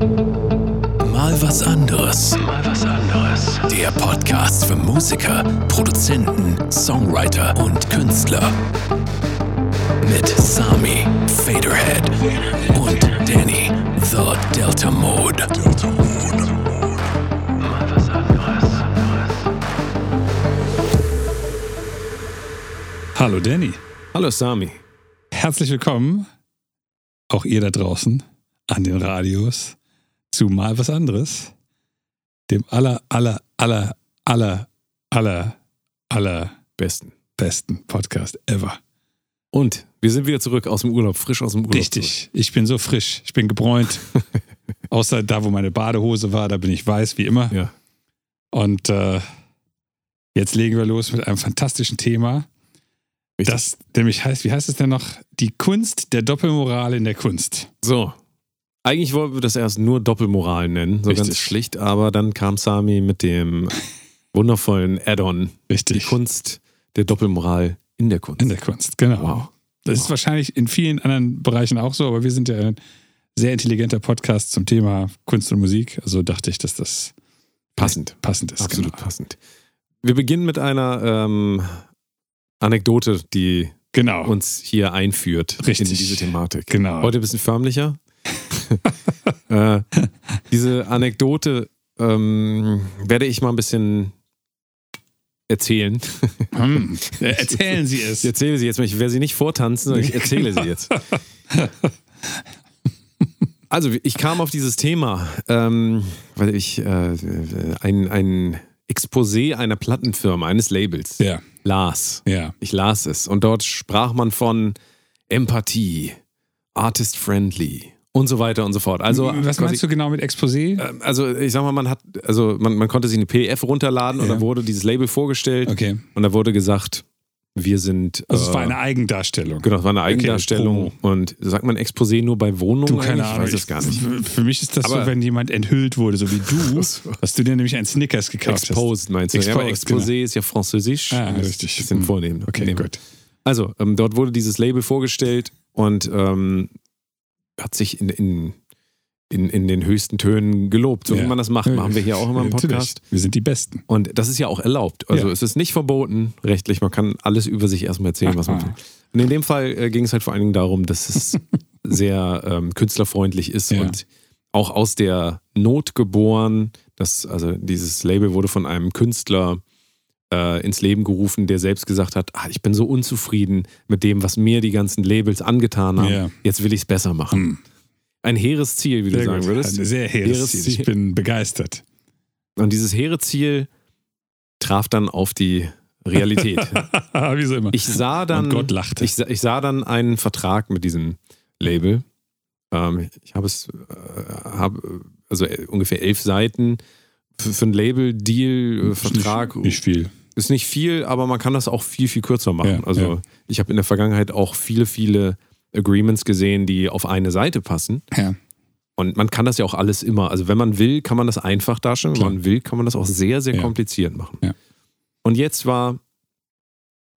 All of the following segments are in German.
Mal was anderes. Mal was anderes. Der Podcast für Musiker, Produzenten, Songwriter und Künstler. Mit Sami, Faderhead und Danny, The Delta Mode. Delta Mode. Mal was anderes. Hallo Danny. Hallo Sami. Herzlich willkommen, auch ihr da draußen an den Radios, zu mal was anderes. Dem aller, aller, aller, aller, aller, aller Besten. besten Podcast ever. Und wir sind wieder zurück aus dem Urlaub, frisch aus dem Urlaub. Richtig. Ich bin so frisch. Ich bin gebräunt. Außer da, wo meine Badehose war, da bin ich weiß, wie immer. Zurück. Ja. Und äh, jetzt legen wir los mit einem fantastischen Thema. Richtig. Das nämlich heißt, wie heißt es denn noch? Die Kunst der Doppelmoral in der Kunst. So. Eigentlich wollten wir das erst nur Doppelmoral nennen, so Richtig. ganz schlicht, aber dann kam Sami mit dem wundervollen Add-on. Richtig. Die Kunst der Doppelmoral in der Kunst. In der Kunst, genau. Wow. Das ist wahrscheinlich in vielen anderen Bereichen auch so, aber wir sind ja ein sehr intelligenter Podcast zum Thema Kunst und Musik. Also dachte ich, dass das Passend. passend ist. Absolut Genau. passend. Wir beginnen mit einer ähm, Anekdote, die Genau. uns hier einführt Richtig. in diese Thematik. genau. Heute ein bisschen förmlicher. Äh, diese Anekdote ähm, werde ich mal ein bisschen erzählen. Hm. Äh, Erzählen Sie es. Ich erzähle sie jetzt. Ich werde sie nicht vortanzen, sondern ich erzähle sie jetzt. Also, ich kam auf dieses Thema, ähm, weil ich äh, ein, ein Exposé einer Plattenfirma, eines Labels, Ja, las. ja. Ich las es und dort sprach man von Empathie, Artist-friendly und so weiter und so fort. Also, Was quasi- meinst du genau mit Exposé? ähm, Also ich sag mal, man hat, also man, man konnte sich eine PDF runterladen und Ja. dann wurde dieses Label vorgestellt Okay. und da wurde gesagt, wir sind. Also es äh, war eine Eigendarstellung. Genau, es war eine Eigendarstellung. und sagt man Exposé nur bei Wohnungen? Du, keine? Ahnung. Ich weiß es gar nicht. Für- mich ist das Aber- so, wenn jemand enthüllt wurde, so wie du, dass du dir nämlich einen Snickers gekauft Exposed meinst du? ja, aber Exposed, Exposé ist ja französisch. Ah, Das richtig. Ist ein Hm. Vornehmen. hast. Okay, gut. Also, ähm, dort wurde dieses Label vorgestellt und ähm, hat sich in, in, in, in den höchsten Tönen gelobt. So Ja. wie man das macht, machen wir hier auch immer im Natürlich. Podcast. Wir sind die Besten. Und das ist ja auch erlaubt. Also Ja. es ist nicht verboten rechtlich. Man kann alles über sich erstmal erzählen, was man Aha. will. Und in dem Fall äh, ging es halt vor allen Dingen darum, dass es sehr ähm, künstlerfreundlich ist Ja. und auch aus der Not geboren. Das, also dieses Label wurde von einem Künstler äh, ins Leben gerufen, der selbst gesagt hat, ah, ich bin so unzufrieden mit dem, was mir die ganzen Labels angetan haben. Ja. Jetzt will ich es besser machen. Hm. Ein hehres Ziel, wie du Sehr sagen gut. würdest. Ein sehr hehres Hehres Ziel. Ziel. Ich bin begeistert. Und dieses hehre Ziel traf dann auf die Realität. wie so immer. Ich sah dann, Und Gott lachte. Ich, ich sah dann einen Vertrag mit diesem Label. Ähm, ich habe es, äh, hab, also äh, ungefähr elf Seiten für, für einen Label-Deal, äh, Vertrag. Nicht, nicht viel. Ist nicht viel, aber man kann das auch viel, viel kürzer machen. Ja, also ja. ich habe in der Vergangenheit auch viele, viele Agreements gesehen, die auf eine Seite passen. Ja. Und man kann das ja auch alles immer, also wenn man will, kann man das einfach darstellen. Wenn Klar. man will, kann man das auch sehr, sehr Ja. kompliziert machen. Ja. Und jetzt war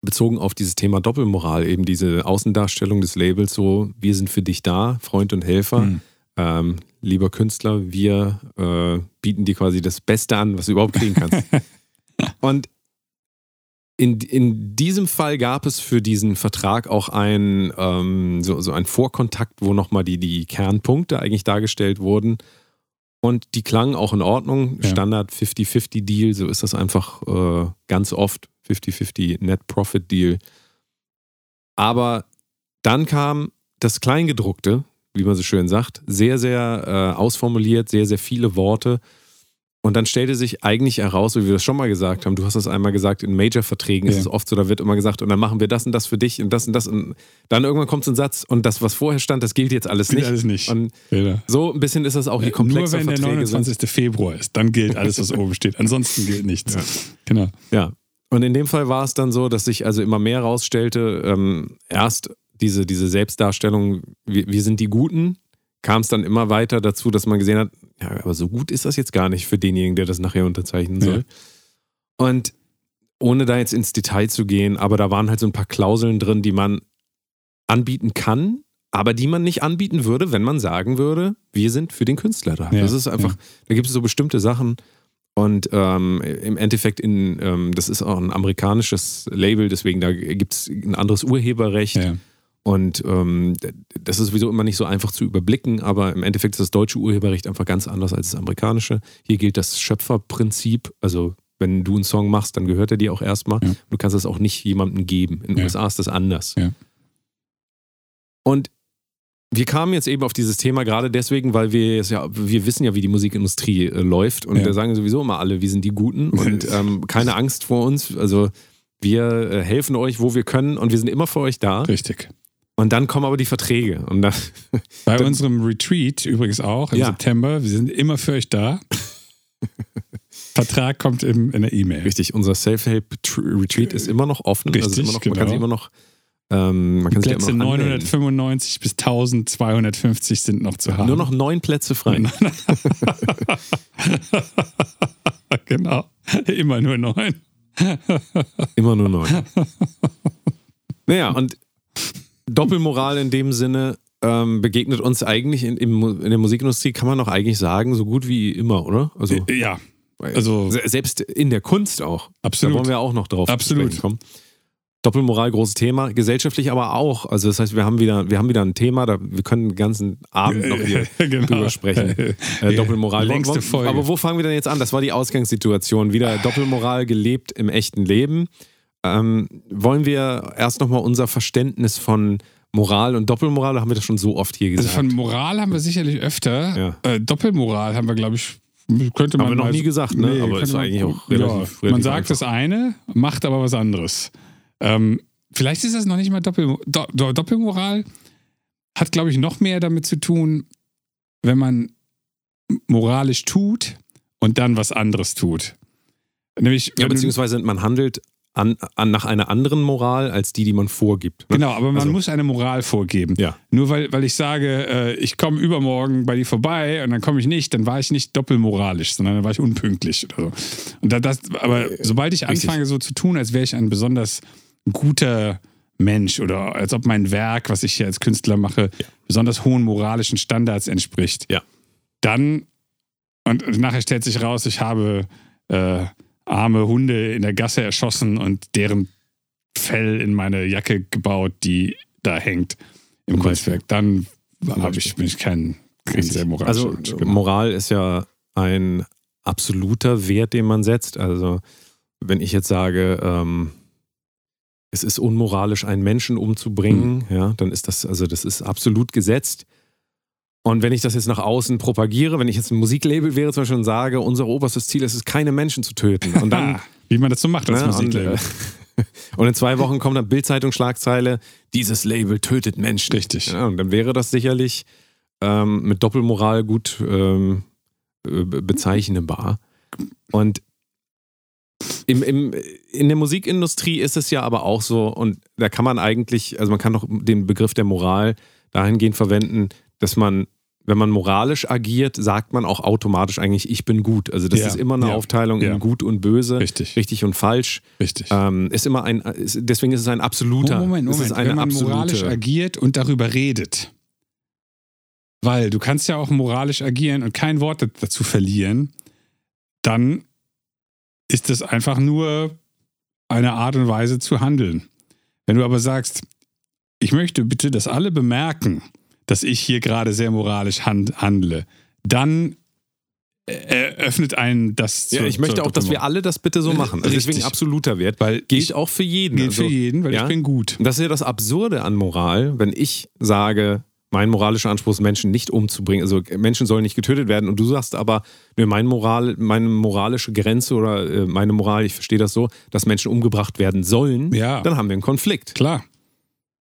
bezogen auf dieses Thema Doppelmoral eben diese Außendarstellung des Labels so, wir sind für dich da, Freund und Helfer. Hm. Ähm, lieber Künstler, wir äh, bieten dir quasi das Beste an, was du überhaupt kriegen kannst. und in, in diesem Fall gab es für diesen Vertrag auch ein, ähm, so, so ein Vorkontakt, wo nochmal die, die Kernpunkte eigentlich dargestellt wurden. Und die klangen auch in Ordnung. Ja. Standard 50-50-Deal, so ist das einfach äh, ganz oft. 50-50 Net Profit Deal. Aber dann kam das Kleingedruckte, wie man so schön sagt, sehr, sehr äh, ausformuliert, sehr, sehr viele Worte. Und dann stellte sich eigentlich heraus, wie wir das schon mal gesagt haben, du hast das einmal gesagt, in Major-Verträgen ist Ja. es oft so, da wird immer gesagt, und dann machen wir das und das für dich und das und das. Und dann irgendwann kommt so ein Satz und das, was vorher stand, das gilt jetzt alles Gilt nicht. alles nicht. Und Ja. so ein bisschen ist das auch, je Nur komplexer wenn der Verträge sind. 29. Februar ist, dann gilt alles, was oben steht. Ansonsten gilt nichts. Ja. Genau. Ja. Und in dem Fall war es dann so, dass sich also immer mehr rausstellte, ähm, erst diese, diese Selbstdarstellung, wir, wir sind die Guten, kam es dann immer weiter dazu, dass man gesehen hat, ja, aber so gut ist das jetzt gar nicht für denjenigen, der das nachher unterzeichnen soll. Und ohne da jetzt ins Detail zu gehen, aber da waren halt so ein paar Klauseln drin, die man anbieten kann, aber die man nicht anbieten würde, wenn man sagen würde, wir sind für den Künstler da. Ja, das ist einfach, ja. da gibt es so bestimmte Sachen und ähm, im Endeffekt in, ähm, das ist auch ein amerikanisches Label, deswegen da gibt es ein anderes Urheberrecht. Ja. Und ähm, das ist sowieso immer nicht so einfach zu überblicken, aber im Endeffekt ist das deutsche Urheberrecht einfach ganz anders als das amerikanische. Hier gilt das Schöpferprinzip, also wenn du einen Song machst, dann gehört er dir auch erstmal. Ja. Du kannst es auch nicht jemandem geben. In den Ja. USA ist das anders. Ja. Und wir kamen jetzt eben auf dieses Thema gerade deswegen, weil wir es ja, wir wissen ja, wie die Musikindustrie äh, läuft und da sagen sowieso immer alle, wir sind die Guten und ähm, keine Angst vor uns. Also wir äh, helfen euch, wo wir können und wir sind immer für euch da. Richtig. Und dann kommen aber die Verträge und dann, Bei Dann- unserem Retreat übrigens auch im Ja. September. Wir sind immer für euch da. Vertrag kommt im, in der E-Mail. richtig, unser Self-Help-Retreat ist immer noch offen. also Richtig, immer noch, Man kann genau. sich immer noch, ähm, man kann sich Plätze immer noch anmelden. 995 bis 1250 sind noch zu haben. Nur noch neun Plätze frei. genau. Immer nur neun. Immer nur neun. naja, und Doppelmoral in dem Sinne ähm, begegnet uns eigentlich in, in der Musikindustrie, kann man doch eigentlich sagen, so gut wie immer, oder? Also, Ja, also se- selbst in der Kunst auch. Da absolut. wollen wir auch noch drauf Absolut. kommen. Doppelmoral, großes Thema, gesellschaftlich aber auch. Also das heißt, wir haben wieder, wir haben wieder ein Thema, da wir können den ganzen Abend noch hier genau. drüber sprechen. Äh, Doppelmoral. Längste Folge. Aber wo fangen wir denn jetzt an? Das war die Ausgangssituation. Wieder Doppelmoral gelebt im echten Leben. Ähm, wollen wir erst nochmal unser Verständnis von Moral und Doppelmoral, haben wir das schon so oft hier Also gesagt. von Moral haben wir sicherlich öfter. Ja. Äh, Doppelmoral haben wir, glaube ich, könnte man Haben wir noch mal nie gesagt, ne? Aber könnte ist man- eigentlich auch ja, relativ- Man relativ sagt einfach. das eine, macht aber was anderes. Ähm, vielleicht ist das noch nicht mal Doppel, Do, Do, Doppelmoral. Hat, glaube ich, noch mehr damit zu tun, wenn man moralisch tut und dann was anderes tut. Nämlich, ja, beziehungsweise man handelt an, an, nach einer anderen Moral als die, die man vorgibt. ne? Genau, aber man Also- muss eine Moral vorgeben. Ja. Nur weil, weil ich sage, äh, ich komme übermorgen bei dir vorbei und dann komme ich nicht, dann war ich nicht doppelmoralisch, sondern dann war ich unpünktlich oder so. Und da, das, aber sobald ich Äh, richtig. anfange, so zu tun, als wäre ich ein besonders guter Mensch oder als ob mein Werk, was ich hier als Künstler mache, besonders hohen moralischen Standards entspricht, Ja. dann und nachher stellt sich raus, ich habe äh, arme Hunde in der Gasse erschossen und deren Fell in meine Jacke gebaut, die da hängt im Kunstwerk. Dann habe ich, bin ich kein, kein sehr moralischer Also. Genau. Moral ist ja ein absoluter Wert, den man setzt. Also wenn ich jetzt sage, ähm, es ist unmoralisch, einen Menschen umzubringen, Mhm. ja, dann ist das, also das ist absolut gesetzt. Und wenn ich das jetzt nach außen propagiere, wenn ich jetzt ein Musiklabel wäre zum Beispiel und sage, unser oberstes Ziel ist es, keine Menschen zu töten. Und dann Wie man das so macht als Ne, und, Musiklabel. äh, und in zwei Wochen kommt dann Bildzeitung-Schlagzeile, dieses Label tötet Menschen. Richtig. Ja, und dann wäre das sicherlich ähm, mit Doppelmoral gut ähm, äh, be- bezeichnbar. Und im, im, in der Musikindustrie ist es ja aber auch so, und da kann man eigentlich, also man kann doch den Begriff der Moral dahingehend verwenden, dass man, wenn man moralisch agiert, sagt man auch automatisch eigentlich, ich bin gut. Also das Ja, ist immer eine ja, Aufteilung ja. in gut und böse, Richtig. richtig und falsch. Richtig. Ähm, ist immer ein, ist, deswegen ist es ein absoluter. Moment, Moment. ist eine Wenn man absolute, moralisch agiert und darüber redet. Weil du kannst ja auch moralisch agieren und kein Wort dazu verlieren, dann ist es einfach nur eine Art und Weise zu handeln. Wenn du aber sagst, ich möchte bitte, dass alle bemerken, dass ich hier gerade sehr moralisch hand, handle, dann eröffnet einen das Ja, zur- ich möchte auch, dass wir alle das bitte so machen. Also deswegen absoluter Wert. Weil Gilt ich- auch für jeden. gilt also, für jeden, weil ja? ich bin gut. Und das ist ja das Absurde an Moral, wenn ich sage, mein moralischer Anspruch ist, Menschen nicht umzubringen. Also Menschen sollen nicht getötet werden. Und du sagst aber, nö, mein Moral, meine moralische Grenze oder äh, meine Moral, ich verstehe das so, dass Menschen umgebracht werden sollen, Ja. dann haben wir einen Konflikt. Klar.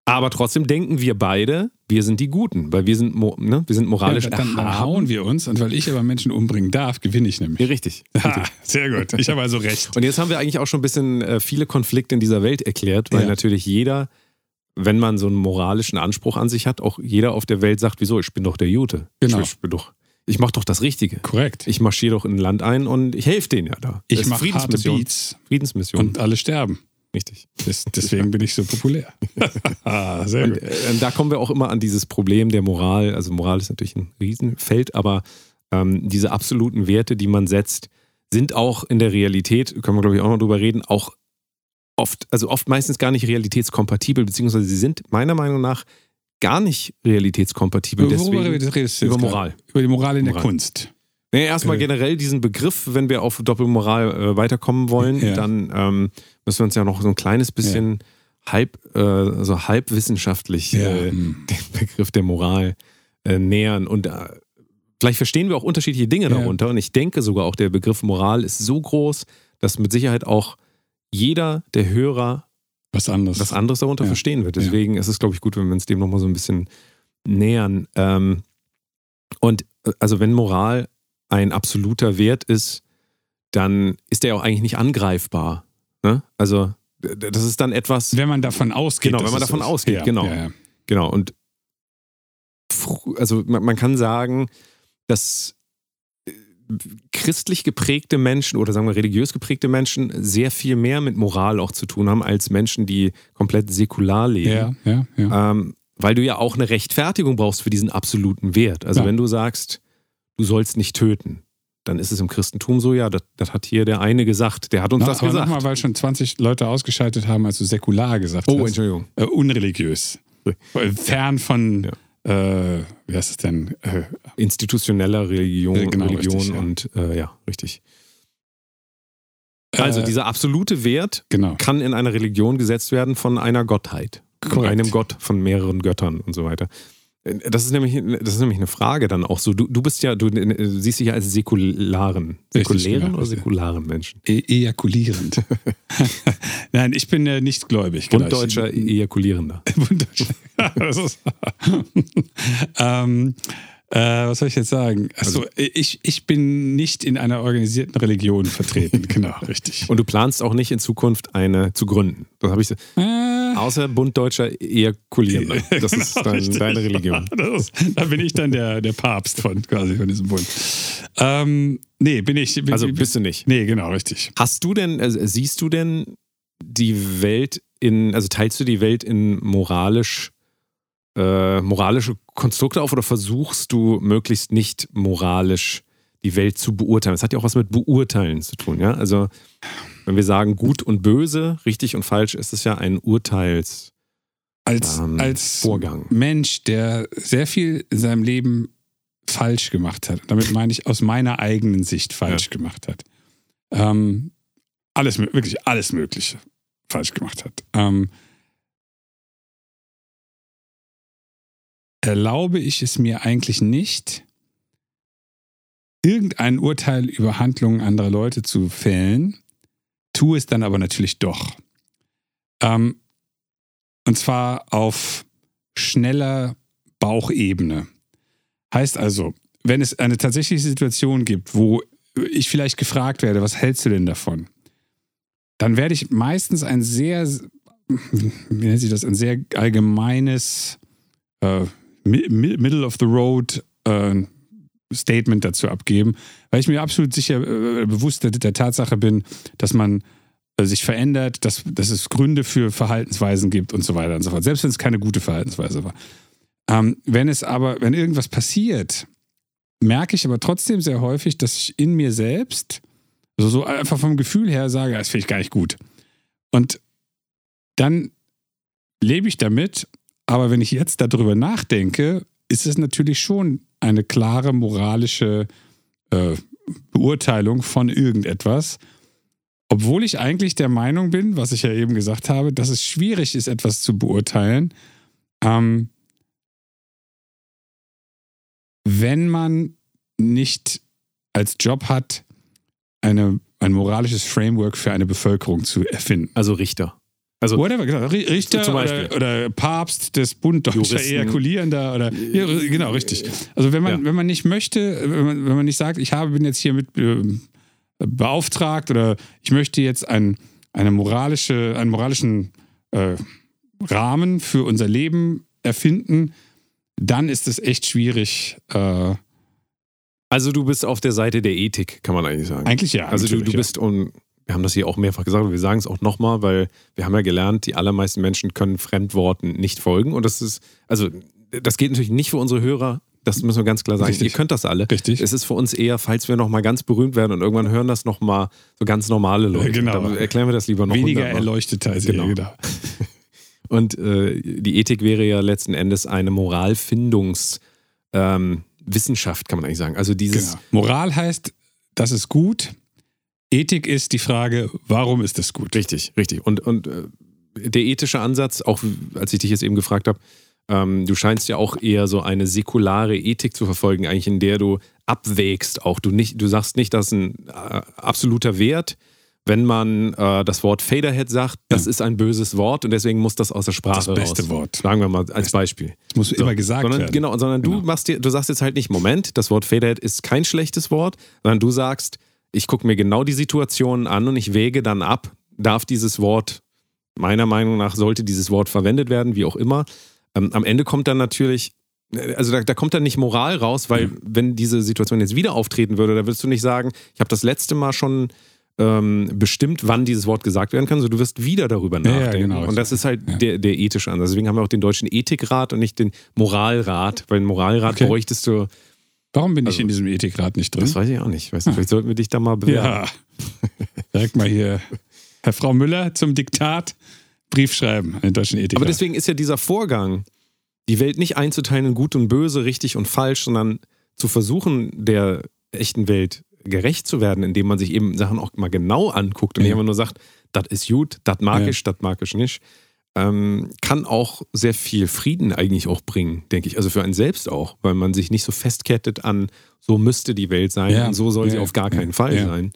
Aber trotzdem denken wir beide, wir sind die Guten, weil wir sind, ne, wir sind moralisch Ja, dann, dann hauen wir uns und weil ich aber Menschen umbringen darf, gewinne ich Ja, nämlich. richtig. Ha, sehr gut. Ich habe also recht. Und jetzt haben wir eigentlich auch schon ein bisschen äh, viele Konflikte in dieser Welt erklärt, weil Ja. natürlich jeder, wenn man so einen moralischen Anspruch an sich hat, auch jeder auf der Welt sagt, wieso, ich bin doch der Jute. Genau. Ich, bin doch, ich mache doch das Richtige. Korrekt. Ich marschiere doch in ein Land ein und ich helfe denen ja da. Ich mache Friedensmission. Beats Friedensmission. und alle sterben. Richtig. Das, deswegen bin ich so populär. Sehr Und gut. äh, da kommen wir auch immer an dieses Problem der Moral. Also Moral ist natürlich ein Riesenfeld, aber ähm, diese absoluten Werte, die man setzt, sind auch in der Realität, können wir glaube ich auch noch drüber reden, auch oft, also oft meistens gar nicht realitätskompatibel, beziehungsweise sie sind meiner Meinung nach gar nicht realitätskompatibel. Worüber Deswegen, redest du über Moral. Über die Moral in der Moral. Kunst. Nee, erstmal generell diesen Begriff, wenn wir auf Doppelmoral äh, weiterkommen wollen, Ja. dann ähm, müssen wir uns ja noch so ein kleines bisschen halb, äh, also halbwissenschaftlich Ja. äh, hm. dem Begriff der Moral äh, nähern. Und äh, vielleicht verstehen wir auch unterschiedliche Dinge Ja. darunter. Und ich denke sogar auch, der Begriff Moral ist so groß, dass mit Sicherheit auch jeder der Hörer Was anderes. was anderes darunter Ja. verstehen wird. Deswegen ist es, glaube ich, gut, wenn wir uns dem nochmal so ein bisschen nähern. Ähm, und äh, also wenn Moral ein absoluter Wert ist, dann ist der auch eigentlich nicht angreifbar. Ne? Also das ist dann etwas, wenn man davon ausgeht. Genau, wenn man davon ist. ausgeht, ja, genau. Ja, ja. genau. Und also man, man kann sagen, dass äh, christlich geprägte Menschen oder sagen wir religiös geprägte Menschen sehr viel mehr mit Moral auch zu tun haben als Menschen, die komplett säkular leben. Ja, ja, ja. Ähm, weil du ja auch eine Rechtfertigung brauchst für diesen absoluten Wert. Also wenn du sagst, du sollst nicht töten, dann ist es im Christentum so, ja, das, das hat hier der eine gesagt, der hat uns Na, das aber gesagt. nochmal, weil schon 20 Leute ausgeschaltet haben, als du säkular gesagt oh, hast. Entschuldigung. Äh, unreligiös. Fern von, Ja. äh, wie heißt es denn? Äh, Institutioneller Religion, Äh, genau, Religion richtig, ja. und äh, ja, richtig. Also äh, dieser absolute Wert Genau. kann in einer Religion gesetzt werden von einer Gottheit. Von Korrekt. einem Gott, von mehreren Göttern und so weiter. Das ist nämlich, das ist nämlich eine Frage dann auch so. Du, du bist ja, du äh, siehst dich ja als säkularen. Säkulären genau, oder säkularen Menschen? E ejakulierend. Nein, ich bin äh, nicht gläubig. genau. Bunddeutscher Ich- Ejakulierender. Bunddeutscher. das ist, ähm, äh, was soll ich jetzt sagen? Achso, ich, ich bin nicht in einer organisierten Religion vertreten. Genau, richtig. Und du planst auch nicht in Zukunft eine zu gründen. Das habe ich. Äh, Außer Bunddeutscher Ejakulierender. Das ist Genau, dann richtig. deine Religion. Ist, da bin ich dann der, der Papst von quasi von diesem Bund. Ähm, nee, bin ich. Bin, Also bist du nicht. Nee, genau, richtig. Hast du denn, also siehst du denn die Welt in, also teilst du die Welt in moralisch, äh, moralische Konstrukte auf oder versuchst du möglichst nicht moralisch die Welt zu beurteilen? Das hat ja auch was mit Beurteilen zu tun, ja? Also, wenn wir sagen gut und böse, richtig und falsch, ist es ja ein Urteils. Als, Ähm, als Vorgang. Mensch, der sehr viel in seinem Leben falsch gemacht hat, damit meine ich aus meiner eigenen Sicht falsch gemacht hat, ähm, alles, wirklich alles Mögliche falsch gemacht hat, ähm, erlaube ich es mir eigentlich nicht, irgendein Urteil über Handlungen anderer Leute zu fällen, tue es dann aber natürlich doch. Ähm, und zwar auf schneller Bauchebene. Heißt also, wenn es eine tatsächliche Situation gibt, wo ich vielleicht gefragt werde, was hältst du denn davon? Dann werde ich meistens ein sehr, wie nennt sich das, ein sehr allgemeines äh, Middle of the Road äh, Statement dazu abgeben, weil ich mir absolut sicher äh, bewusst der, der Tatsache bin, dass man äh, sich verändert, dass, dass es Gründe für Verhaltensweisen gibt und so weiter und so fort. Selbst wenn es keine gute Verhaltensweise war. Ähm, wenn es aber, wenn irgendwas passiert, merke ich aber trotzdem sehr häufig, dass ich in mir selbst, also so einfach vom Gefühl her sage, das finde ich gar nicht gut. Und dann lebe ich damit, aber wenn ich jetzt darüber nachdenke, ist es natürlich schon eine klare moralische äh, Beurteilung von irgendetwas, obwohl ich eigentlich der Meinung bin, was ich ja eben gesagt habe, dass es schwierig ist, etwas zu beurteilen, ähm, wenn man nicht als Job hat, eine, ein moralisches Framework für eine Bevölkerung zu erfinden. Also Richter. Also Whatever, genau. Ri- Richter Zum Beispiel. oder, oder Papst des Bund deutscher. Ejakulierender oder ja, genau, richtig. Also wenn man, Ja. wenn man nicht möchte, wenn man, wenn man nicht sagt, ich habe, bin jetzt hier mit äh, beauftragt oder ich möchte jetzt ein, eine moralische, einen moralischen äh, Rahmen für unser Leben erfinden, dann ist es echt schwierig. Äh, Also du bist auf der Seite der Ethik, kann man eigentlich sagen. eigentlich ja. also du, du bist un, wir haben das hier auch mehrfach gesagt, aber wir sagen es auch nochmal, weil wir haben ja gelernt, die allermeisten Menschen können Fremdworten nicht folgen. Und das ist, also das geht natürlich nicht für unsere Hörer. Das müssen wir ganz klar sagen. Richtig. Ihr könnt das alle. Richtig. Es ist für uns eher, falls wir nochmal ganz berühmt werden und irgendwann hören das nochmal so ganz normale Leute. Genau. Dann erklären wir das lieber noch. Weniger hundertmal. erleuchtet als Genau. genau. Und äh, die Ethik wäre ja letzten Endes eine Moralfindungs- ähm, kann man eigentlich sagen. Also dieses, genau. Moral heißt, das ist gut. Ethik ist die Frage, warum ist das gut? Richtig, richtig. Und, und äh, der ethische Ansatz, auch als ich dich jetzt eben gefragt habe, ähm, du scheinst ja auch eher so eine säkulare Ethik zu verfolgen, eigentlich in der du abwägst auch. Du, nicht, du sagst nicht, dass ein äh, absoluter Wert, wenn man äh, das Wort Faderhead sagt, das ist ein böses Wort und deswegen muss das aus der Sprache Das beste raus. Wort. Sagen wir mal als Beispiel. Das muss immer gesagt sondern, werden. Genau, sondern du Genau. machst dir, du sagst jetzt halt nicht, Moment, das Wort Faderhead ist kein schlechtes Wort, sondern du sagst, ich gucke mir genau die Situationen an und ich wäge dann ab, darf dieses Wort, meiner Meinung nach, sollte dieses Wort verwendet werden, wie auch immer. Ähm, am Ende kommt dann natürlich, also da, da kommt dann nicht Moral raus, weil Mhm. wenn diese Situation jetzt wieder auftreten würde, da würdest du nicht sagen, ich habe das letzte Mal schon ähm, bestimmt, wann dieses Wort gesagt werden kann, so du wirst wieder darüber Ja, ja, nachdenken. genau. Und das ist halt Ja. der, der ethische Ansatz. Deswegen haben wir auch den deutschen Ethikrat und nicht den Moralrat, weil den Moralrat Okay. bräuchtest du, Warum bin ich Also- in diesem Ethikrat nicht drin? das weiß ich auch nicht. Weißt du, vielleicht sollten wir dich da mal bewerben. Ja. Direkt mal hier, Herr Frau Müller zum Diktat, Brief schreiben an den deutschen Ethikrat. Aber deswegen ist ja dieser Vorgang, die Welt nicht einzuteilen in gut und böse, richtig und falsch, sondern zu versuchen, der echten Welt gerecht zu werden, indem man sich eben Sachen auch mal genau anguckt und Ja. nicht immer nur sagt, das ist gut, das mag Ja. ich, das mag ich nicht, ähm, kann auch sehr viel Frieden eigentlich auch bringen, denke ich. Also für einen selbst auch, weil man sich nicht so festkettet an, so müsste die Welt sein Ja. und so soll sie Ja. auf gar Ja. keinen Fall sein.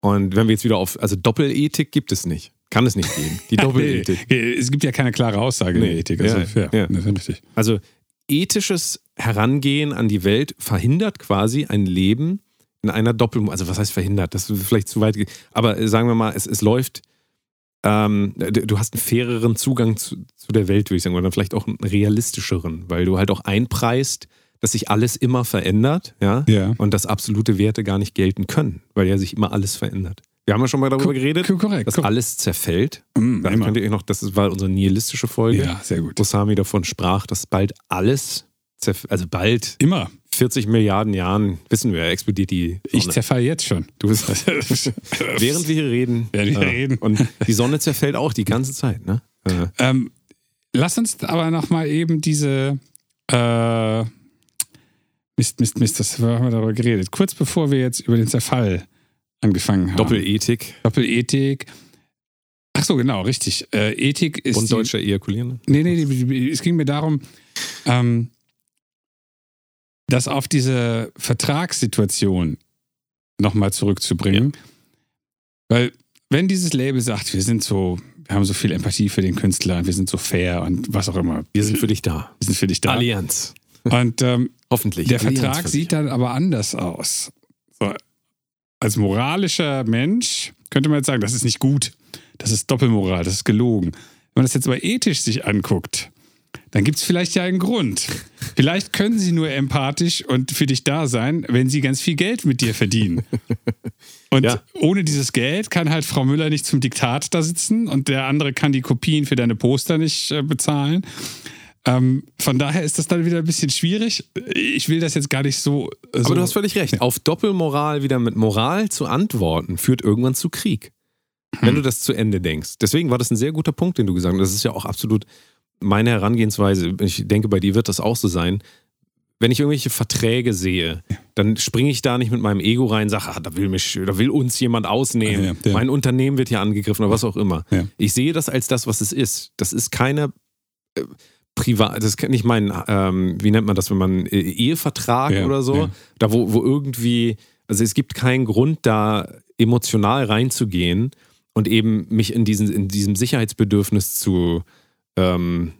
Und wenn wir jetzt wieder auf, also Doppelethik gibt es nicht. Kann es nicht geben. Die Doppelethik. Es gibt ja keine klare Aussage in Nee. der Ethik. Also, Ja, das ist richtig. Also ethisches Herangehen an die Welt verhindert quasi ein Leben in einer Doppel... Also was heißt verhindert? Das ist vielleicht zu weit... Aber sagen wir mal, es, es läuft... Ähm, du hast einen faireren Zugang zu, zu der Welt, würde ich sagen, oder vielleicht auch einen realistischeren, weil du halt auch einpreist, dass sich alles immer verändert, ja, Ja. und dass absolute Werte gar nicht gelten können, weil ja sich immer alles verändert. Wir haben ja schon mal darüber geredet, ko- korrekt, dass korrekt. alles zerfällt. Mm, Dann immer. könnt ihr euch noch, das war unsere nihilistische Folge Ja, sehr gut. wo Sami davon sprach, dass bald alles, also bald Immer. 40 Milliarden Jahren, wissen wir, explodiert die Ich Sonne. zerfall jetzt schon. du bist, während wir hier reden. Während wir äh, reden. Und die Sonne zerfällt auch die ganze Zeit, ne? Äh, Ähm, lass uns aber nochmal eben diese. Äh, Mist, Mist, Mist, das haben wir darüber geredet. Kurz bevor wir jetzt über den Zerfall angefangen haben. Doppelethik Doppelethik. Ach so, genau, richtig. Äh, Ethik ist. und deutscher Ejakulieren. Nee, nee, es ging mir darum, ähm, das auf diese Vertragssituation nochmal zurückzubringen. Weil, wenn dieses Label sagt, wir sind so, wir haben so viel Empathie für den Künstler und wir sind so fair und was auch immer. Wir sind für dich da. wir sind für dich da. Allianz. Und ähm, Hoffentlich. der Allianz Vertrag sieht dann aber anders aus. So, als moralischer Mensch könnte man jetzt sagen, das ist nicht gut. Das ist Doppelmoral, das ist gelogen. Wenn man das jetzt aber ethisch sich anguckt, dann gibt es vielleicht ja einen Grund. Vielleicht können sie nur empathisch und für dich da sein, wenn sie ganz viel Geld mit dir verdienen. Und Ja. ohne dieses Geld kann halt Frau Müller nicht zum Diktat da sitzen und der andere kann die Kopien für deine Poster nicht äh, bezahlen. Ähm, von daher ist das dann wieder ein bisschen schwierig. Ich will das jetzt gar nicht so. so Aber du hast völlig recht. Auf Doppelmoral wieder mit Moral zu antworten, führt irgendwann zu Krieg. Wenn du das zu Ende denkst. Deswegen war das ein sehr guter Punkt, den du gesagt hast. Das ist ja auch absolut meine Herangehensweise. Ich denke, bei dir wird das auch so sein. Wenn ich irgendwelche Verträge sehe, dann springe ich da nicht mit meinem Ego rein und sage, ah, da will mich, da will uns jemand ausnehmen. Ja, ja. Mein Unternehmen wird hier angegriffen oder was auch immer. Ja. Ich sehe das als das, was es ist. Das ist keine äh, privat, das ist nicht mein, ähm, wie nennt man das, wenn man äh, Ehevertrag oder so, da wo, wo irgendwie, also es gibt keinen Grund, da emotional reinzugehen und eben mich in, diesen, in diesem Sicherheitsbedürfnis zu, ähm,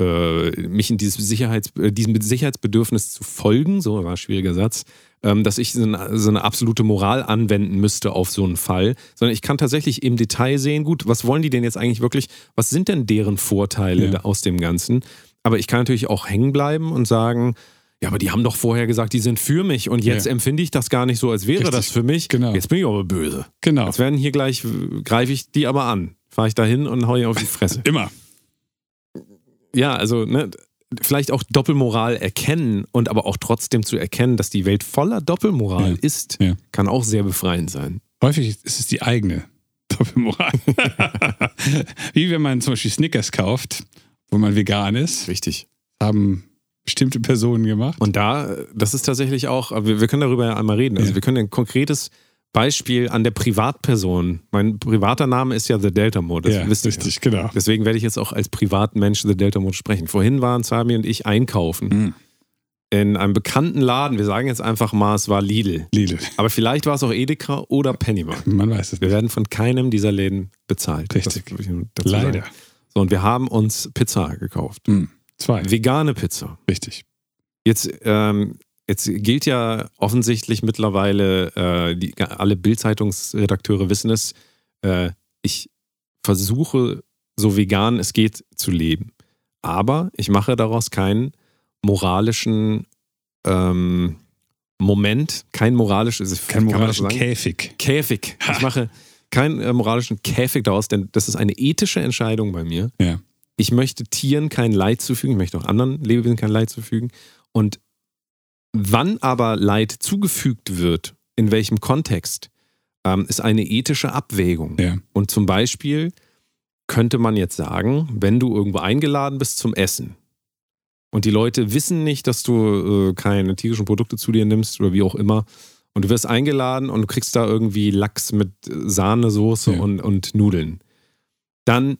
äh, mich in dieses Sicherheits, äh, diesem Sicherheitsbedürfnis zu folgen, so war ein schwieriger Satz, ähm, dass ich so eine, so eine absolute Moral anwenden müsste auf so einen Fall, sondern ich kann tatsächlich im Detail sehen, gut, was wollen die denn jetzt eigentlich wirklich, was sind denn deren Vorteile Ja. aus dem Ganzen? Aber ich kann natürlich auch hängen bleiben und sagen, Ja, aber die haben doch vorher gesagt, die sind für mich und jetzt Ja. empfinde ich das gar nicht so, als wäre Richtig. das für mich. Genau. Jetzt bin ich aber böse. Genau. Jetzt werden hier gleich, äh, greife ich die aber an. Fahre ich da hin und hau ihr auf die Fresse. Immer. Ja, also, ne, vielleicht auch Doppelmoral erkennen und aber auch trotzdem zu erkennen, dass die Welt voller Doppelmoral Ja. ist, Ja. kann auch sehr befreiend sein. Häufig ist es die eigene Doppelmoral. Wie wenn man zum Beispiel Snickers kauft, wo man vegan ist, Richtig. haben bestimmte Personen gemacht. Und da, das ist tatsächlich auch, wir, wir können darüber ja einmal reden. Also Ja. wir können ein konkretes Beispiel an der Privatperson. Mein privater Name ist ja The Delta Mode, das ja, wisst ihr richtig, genau. Deswegen werde ich jetzt auch als Privatmensch The Delta Mode sprechen. Vorhin waren Sami und ich einkaufen Mhm. in einem bekannten Laden. Wir sagen jetzt einfach mal, es war Lidl. Lidl. Aber vielleicht war es auch Edeka oder Pennymarkt. Man weiß es Wir nicht. werden von keinem dieser Läden bezahlt. Richtig. Leider. Sagen. So, und wir haben uns Pizza gekauft. Mhm. Zwei. Vegane Pizza. Richtig. Jetzt, ähm, jetzt gilt ja offensichtlich mittlerweile, äh, die, alle Bild-Zeitungsredakteure wissen es, äh, ich versuche, so vegan es geht, zu leben. Aber ich mache daraus keinen moralischen ähm, Moment, kein moralisches, Kein moralischen? Käfig. Käfig. Ich mache keinen äh, moralischen Käfig daraus, denn das ist eine ethische Entscheidung bei mir. Ja. Ich möchte Tieren kein Leid zufügen, ich möchte auch anderen Lebewesen kein Leid zufügen. Und wann aber Leid zugefügt wird, in welchem Kontext, ähm, ist eine ethische Abwägung. Ja. Und zum Beispiel könnte man jetzt sagen, wenn du irgendwo eingeladen bist zum Essen und die Leute wissen nicht, dass du äh, keine tierischen Produkte zu dir nimmst oder wie auch immer, und du wirst eingeladen und du kriegst da irgendwie Lachs mit Sahnesoße Ja. und, und Nudeln, dann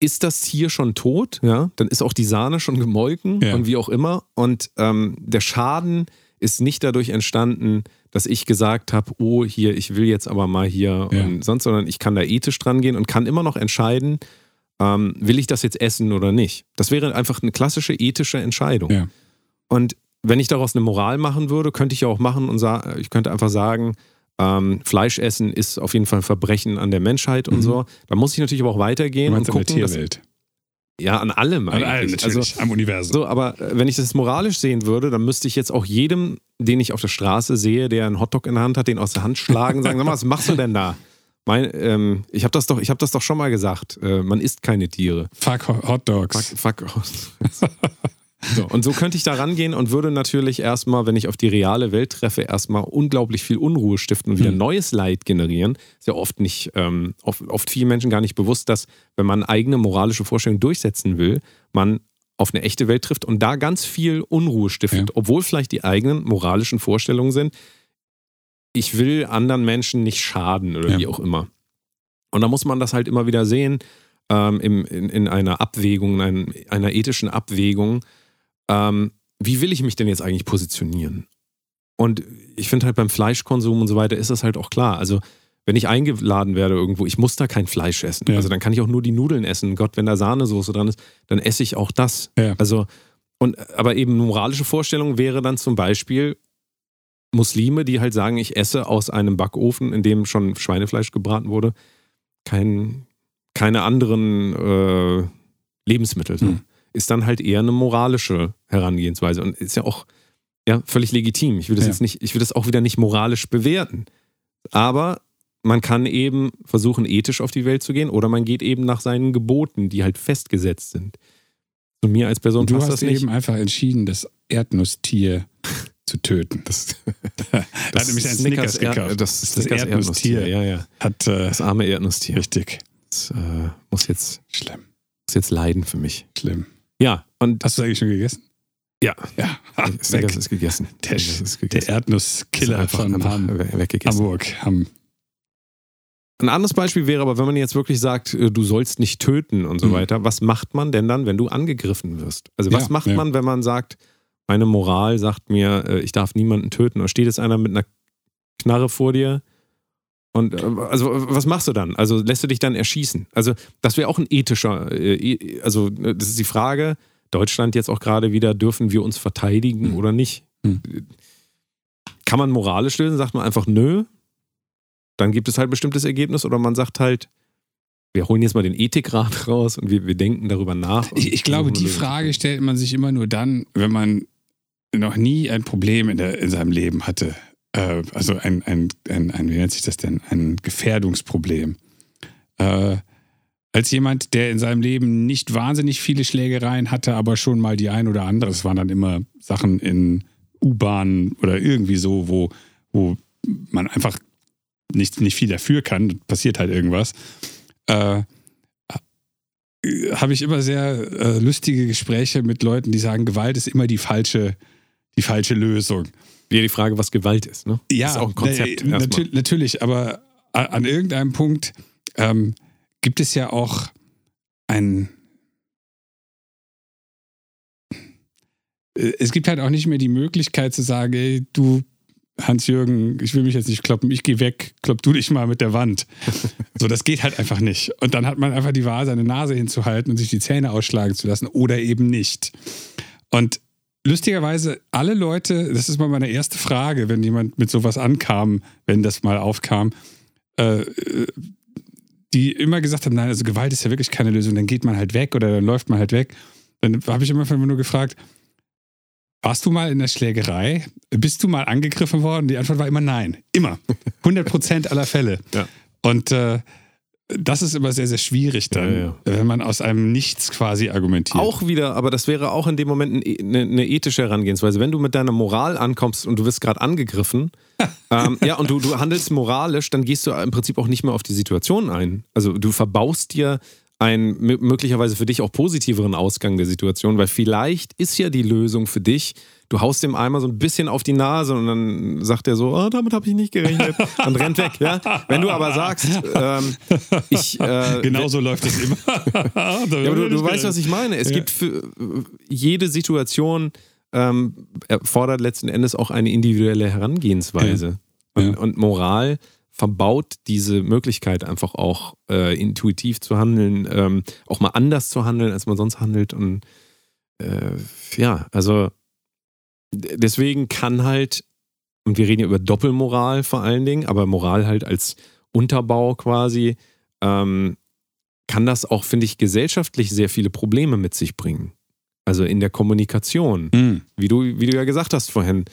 ist das Tier schon tot, ja, dann ist auch die Sahne schon gemolken Ja. und wie auch immer. Und ähm, der Schaden ist nicht dadurch entstanden, dass ich gesagt habe, oh, hier, ich will jetzt aber mal hier Ja. und sonst, sondern ich kann da ethisch dran gehen und kann immer noch entscheiden, ähm, will ich das jetzt essen oder nicht. Das wäre einfach eine klassische ethische Entscheidung. Ja. Und wenn ich daraus eine Moral machen würde, könnte ich ja auch machen und ich könnte einfach sagen, ähm, Fleischessen ist auf jeden Fall ein Verbrechen an der Menschheit und Mhm. so. Da muss ich natürlich aber auch weitergehen und meinst an der gucken, dass, Tierwelt. ja, an allem An allem eigentlich. natürlich. Also, am Universum. so, aber äh, wenn ich das moralisch sehen würde, dann müsste ich jetzt auch jedem, den ich auf der Straße sehe, der einen Hotdog in der Hand hat, den aus der Hand schlagen, sagen, sag mal, was machst du denn da? Mein, ähm, ich habe das, doch- ich hab das doch schon mal gesagt. Äh, man isst keine Tiere. Fuck Ho- Hot Dogs. Fuck, fuck. so, und so könnte ich da rangehen und würde natürlich erstmal, wenn ich auf die reale Welt treffe, erstmal unglaublich viel Unruhe stiften und wieder Hm. neues Leid generieren. Ist ja oft nicht, ähm, oft, oft vielen Menschen gar nicht bewusst, dass, wenn man eigene moralische Vorstellungen durchsetzen will, man auf eine echte Welt trifft und da ganz viel Unruhe stiftet, Ja. obwohl vielleicht die eigenen moralischen Vorstellungen sind. Ich will anderen Menschen nicht schaden oder Ja. wie auch immer. Und da muss man das halt immer wieder sehen, ähm, im, in, in einer Abwägung, in einer ethischen Abwägung. Ähm, wie will ich mich denn jetzt eigentlich positionieren? Und ich finde halt beim Fleischkonsum und so weiter ist das halt auch klar. Also, wenn ich eingeladen werde irgendwo, ich muss da kein Fleisch essen. Ja. Also, dann kann ich auch nur die Nudeln essen. Gott, wenn da Sahnesoße dran ist, dann esse ich auch das. Ja. Also, und, aber eben moralische Vorstellung wäre dann zum Beispiel Muslime, die halt sagen, ich esse aus einem Backofen, in dem schon Schweinefleisch gebraten wurde, kein, keine anderen äh, Lebensmittel. So. Ist dann halt eher eine moralische Herangehensweise und ist ja auch ja, völlig legitim. Ich will das Ja. jetzt nicht, ich will das auch wieder nicht moralisch bewerten. Aber man kann eben versuchen, ethisch auf die Welt zu gehen oder man geht eben nach seinen Geboten, die halt festgesetzt sind. Zu mir als Person Und du passt hast das nicht. eben einfach entschieden, das Erdnusstier zu töten. Das, Da hat nämlich ein Snickers Erd- gekauft. Das, Das ist das das Erdnusstier. Ja, ja. Hat äh, Das arme Erdnusstier. richtig Das äh, muss, jetzt, schlimm, muss jetzt leiden für mich. schlimm. Ja, und Hast du eigentlich schon gegessen? Ja. Ja. Ha, Snickers weg. ist gegessen. Der, ist der. Erdnusskiller von Ham. Hamburg. Ham. Ein anderes Beispiel wäre aber, wenn man jetzt wirklich sagt, äh, du sollst nicht töten und so Mhm. weiter, was macht man denn dann, wenn du angegriffen wirst? Also was Ja, macht ja. man, wenn man sagt, meine Moral sagt mir, äh, ich darf niemanden töten? Oder steht jetzt einer mit einer Knarre vor dir? Und äh, also was machst du dann? Also lässt du dich dann erschießen? Also das wäre auch ein ethischer, äh, e- also äh, das ist die Frage, Deutschland jetzt auch gerade wieder, dürfen wir uns verteidigen Mhm. oder nicht? Mhm. Kann man moralisch lösen? Sagt man einfach nö? Dann gibt es halt ein bestimmtes Ergebnis oder man sagt halt, wir holen jetzt mal den Ethikrat raus und wir, wir denken darüber nach. Ich, ich glaube, die. Frage stellt man sich immer nur dann, wenn man noch nie ein Problem in, der, in seinem Leben hatte. Äh, also ein, ein, ein, ein, wie nennt sich das denn? Ein Gefährdungsproblem. Äh, als jemand, der in seinem Leben nicht wahnsinnig viele Schlägereien hatte, aber schon mal die ein oder andere. Es waren dann immer Sachen in U-Bahnen oder irgendwie so, wo, wo man einfach nicht, nicht viel dafür kann, passiert halt irgendwas. Äh, habe ich immer sehr äh, lustige Gespräche mit Leuten, die sagen, Gewalt ist immer die falsche, die falsche Lösung. Wieder die Frage, was Gewalt ist, ne? Ja, das ist auch ein Konzept. äh, natür natürlich, aber a- an irgendeinem Punkt ähm, gibt es ja auch ein. Äh, Es gibt halt auch nicht mehr die Möglichkeit zu sagen, ey, du, Hans-Jürgen, ich will mich jetzt nicht kloppen, ich gehe weg, klopp du dich mal mit der Wand. So, das geht halt einfach nicht. Und dann hat man einfach die Wahl, seine Nase hinzuhalten und sich die Zähne ausschlagen zu lassen oder eben nicht. Und lustigerweise, alle Leute, das ist mal meine erste Frage, wenn jemand mit sowas ankam, wenn das mal aufkam, äh, die immer gesagt haben, nein, also Gewalt ist ja wirklich keine Lösung, dann geht man halt weg oder dann läuft man halt weg. Dann habe ich immer nur gefragt, warst du mal in der Schlägerei? Bist du mal angegriffen worden? Die Antwort war immer nein. Immer. 100 Prozent aller Fälle. Ja. Und äh, das ist immer sehr, sehr schwierig dann, Ja, ja. wenn man aus einem Nichts quasi argumentiert. Auch wieder, aber das wäre auch in dem Moment ein- eine, eine ethische Herangehensweise. Wenn du mit deiner Moral ankommst und du wirst gerade angegriffen, ähm, ja, und du, du handelst moralisch, dann gehst du im Prinzip auch nicht mehr auf die Situation ein. Also du verbaust dir einen mö- möglicherweise für dich auch positiveren Ausgang der Situation, weil vielleicht ist ja die Lösung für dich, du haust dem einmal so ein bisschen auf die Nase und dann sagt er so, oh, damit habe ich nicht gerechnet und rennt weg. Ja? Wenn du aber sagst, ähm, ich... Äh, Genau so läuft es immer. ja, aber du, du weißt, was ich meine. Es Ja. gibt für jede Situation ähm, erfordert letzten Endes auch eine individuelle Herangehensweise. Ja. Und, und Moral verbaut diese Möglichkeit einfach auch äh, intuitiv zu handeln, ähm, auch mal anders zu handeln, als man sonst handelt. Und äh, ja, also deswegen kann halt, und wir reden ja über Doppelmoral vor allen Dingen, aber Moral halt als Unterbau quasi, ähm, kann das auch, finde ich, gesellschaftlich sehr viele Probleme mit sich bringen. Also in der Kommunikation. Hm. Wie du, wie du ja gesagt hast vorhin.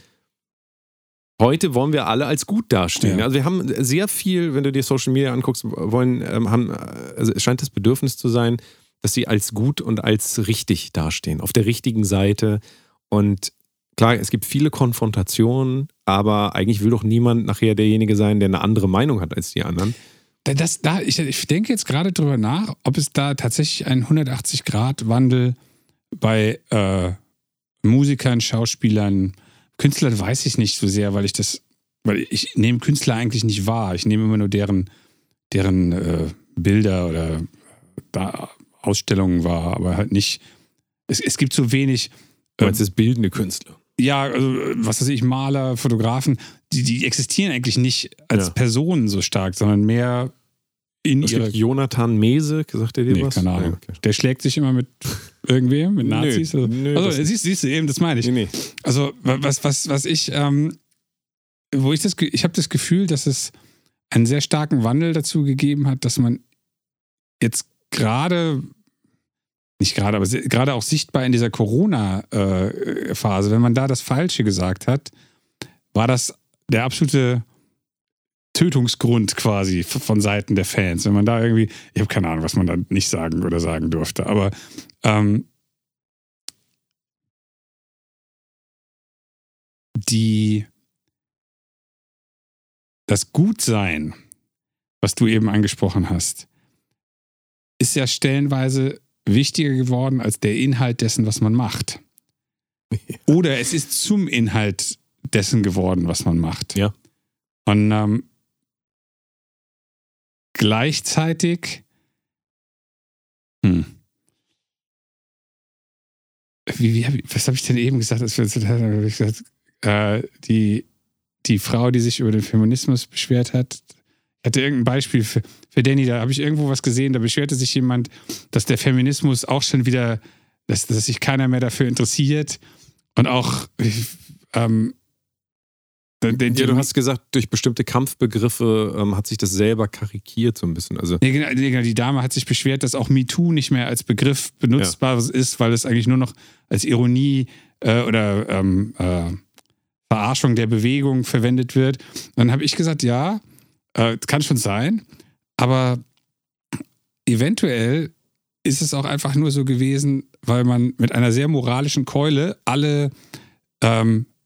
Heute wollen wir alle als gut dastehen. Ja. Also wir haben sehr viel, wenn du dir Social Media anguckst, wollen, ähm, haben, also es scheint das Bedürfnis zu sein, dass sie als gut und als richtig dastehen, auf der richtigen Seite. Und klar, es gibt viele Konfrontationen, aber eigentlich will doch niemand nachher derjenige sein, der eine andere Meinung hat als die anderen. Da- Das, da, ich, ich denke jetzt gerade drüber nach, ob es da tatsächlich einen 180-Grad-Wandel bei äh, Musikern, Schauspielern, Künstlern weiß ich nicht so sehr, weil ich das, weil ich nehme Künstler eigentlich nicht wahr. Ich nehme immer nur deren, deren äh, Bilder oder da Ausstellungen wahr, aber halt nicht. Es, es gibt so wenig. Du meinst das bildende Künstler. Ja, also, was weiß ich, Maler, Fotografen, die, die existieren eigentlich nicht als Ja. Personen so stark, sondern mehr in Es ihrer Jonathan Mese, sagt er dir Nee, was? keine Ahnung. Okay. Der schlägt sich immer mit irgendwem, mit Nazis. Nö, also, nö, also siehst, siehst du eben, das meine ich. Nee, nee. Also wa- was, was, was ich, ähm, wo ich das, ich habe das Gefühl, dass es einen sehr starken Wandel dazu gegeben hat, dass man jetzt gerade, nicht gerade, aber gerade auch sichtbar in dieser Corona-Phase, wenn man da das Falsche gesagt hat, war das der absolute Tötungsgrund quasi von Seiten der Fans. Wenn man da irgendwie, ich habe keine Ahnung, was man da nicht sagen oder sagen durfte, aber ähm, die das Gutsein, was du eben angesprochen hast, ist ja stellenweise wichtiger geworden als der Inhalt dessen, was man macht. Oder es ist zum Inhalt dessen geworden, was man macht. Ja. Und ähm, gleichzeitig hm, wie, wie was habe ich denn eben gesagt? Das, das, das, hab ich gesagt äh, die, die Frau, die sich über den Feminismus beschwert hat. Hatte irgendein Beispiel für, für Danny, da habe ich irgendwo was gesehen, da beschwerte sich jemand, dass der Feminismus auch schon wieder, dass, dass sich keiner mehr dafür interessiert und auch ähm, den, den, Ja, du hast gesagt, durch bestimmte Kampfbegriffe ähm, hat sich das selber karikiert so ein bisschen. Also Nee, genau, nee, genau, die Dame hat sich beschwert, dass auch MeToo nicht mehr als Begriff benutzbar ist, weil es eigentlich nur noch als Ironie äh, oder ähm, äh, Verarschung der Bewegung verwendet wird. dann habe ich gesagt, ja, äh, kann schon sein, aber eventuell ist es auch einfach nur so gewesen, weil man mit einer sehr moralischen Keule alle ähm, äh,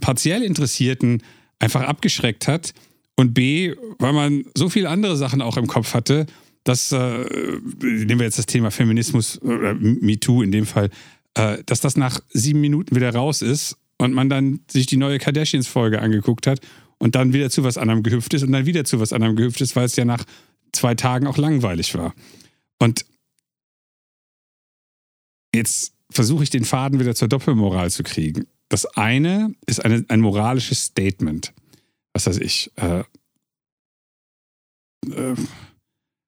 partiell Interessierten einfach abgeschreckt hat und B, weil man so viele andere Sachen auch im Kopf hatte, dass, äh, nehmen wir jetzt das Thema Feminismus oder MeToo in dem Fall, äh, dass das nach sieben Minuten wieder raus ist und man dann sich die neue Kardashians-Folge angeguckt hat und dann wieder zu was anderem gehüpft ist und dann wieder zu was anderem gehüpft ist, weil es ja nach zwei Tagen auch langweilig war. Und jetzt versuche ich den Faden wieder zur Doppelmoral zu kriegen. Das eine ist eine, ein moralisches Statement. Was weiß ich. Äh, äh,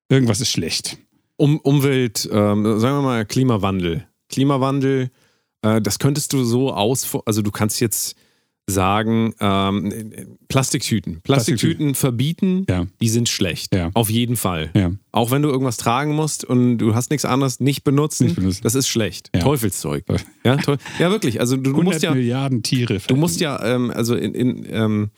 irgendwas ist schlecht. Um, Umwelt, ähm, sagen wir mal Klimawandel. Klimawandel, äh, das könntest du so aus, also du kannst jetzt sagen, ähm, Plastiktüten. Plastiktüten, verbieten, ja. die sind schlecht. Ja. Auf jeden Fall. Ja. Auch wenn du irgendwas tragen musst und du hast nichts anderes, nicht benutzen, nicht benutzen. das ist schlecht. Teufelszeug. Ja, ja, wirklich. Also du, du musst ja. Milliarden Tiere. Du musst ja, ähm, also in, in, ähm,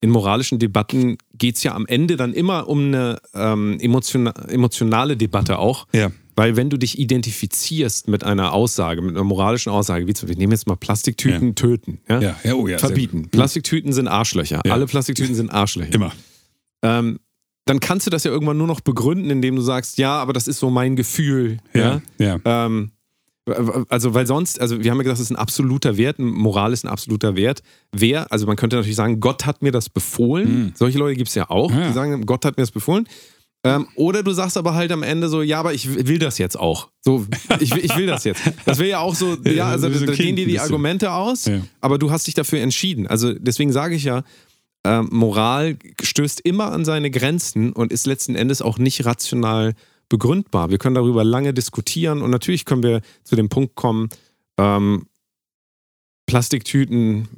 in moralischen Debatten geht es ja am Ende dann immer um eine ähm, emotionale Debatte auch. Ja. Weil wenn du dich identifizierst mit einer Aussage, mit einer moralischen Aussage, wie zum Beispiel, ich nehme jetzt mal Plastiktüten ja. töten, ja? Ja. ja, oh ja verbieten. Plastiktüten sind Arschlöcher. Alle Plastiktüten sind Arschlöcher. Immer. Ähm, dann kannst du das ja irgendwann nur noch begründen, indem du sagst, ja, aber das ist so mein Gefühl. Ja. ja. Ähm, also, weil sonst, also wir haben ja gesagt, es ist ein absoluter Wert, Moral ist ein absoluter Wert. Wer, also man könnte natürlich sagen, Gott hat mir das befohlen. Mhm. Solche Leute gibt es ja auch, Ja. die sagen, Gott hat mir das befohlen. Ähm, oder du sagst aber halt am Ende so, ja, aber ich will das jetzt auch. So, ich, will- ich will das jetzt. Das wäre ja auch so, ja, also Wie so ein da Kind gehen dir die. Argumente aus, Ja. aber du hast dich dafür entschieden. Also deswegen sage ich ja, ähm, Moral stößt immer an seine Grenzen und ist letzten Endes auch nicht rational begründbar. Wir können darüber lange diskutieren und natürlich können wir zu dem Punkt kommen, ähm, Plastiktüten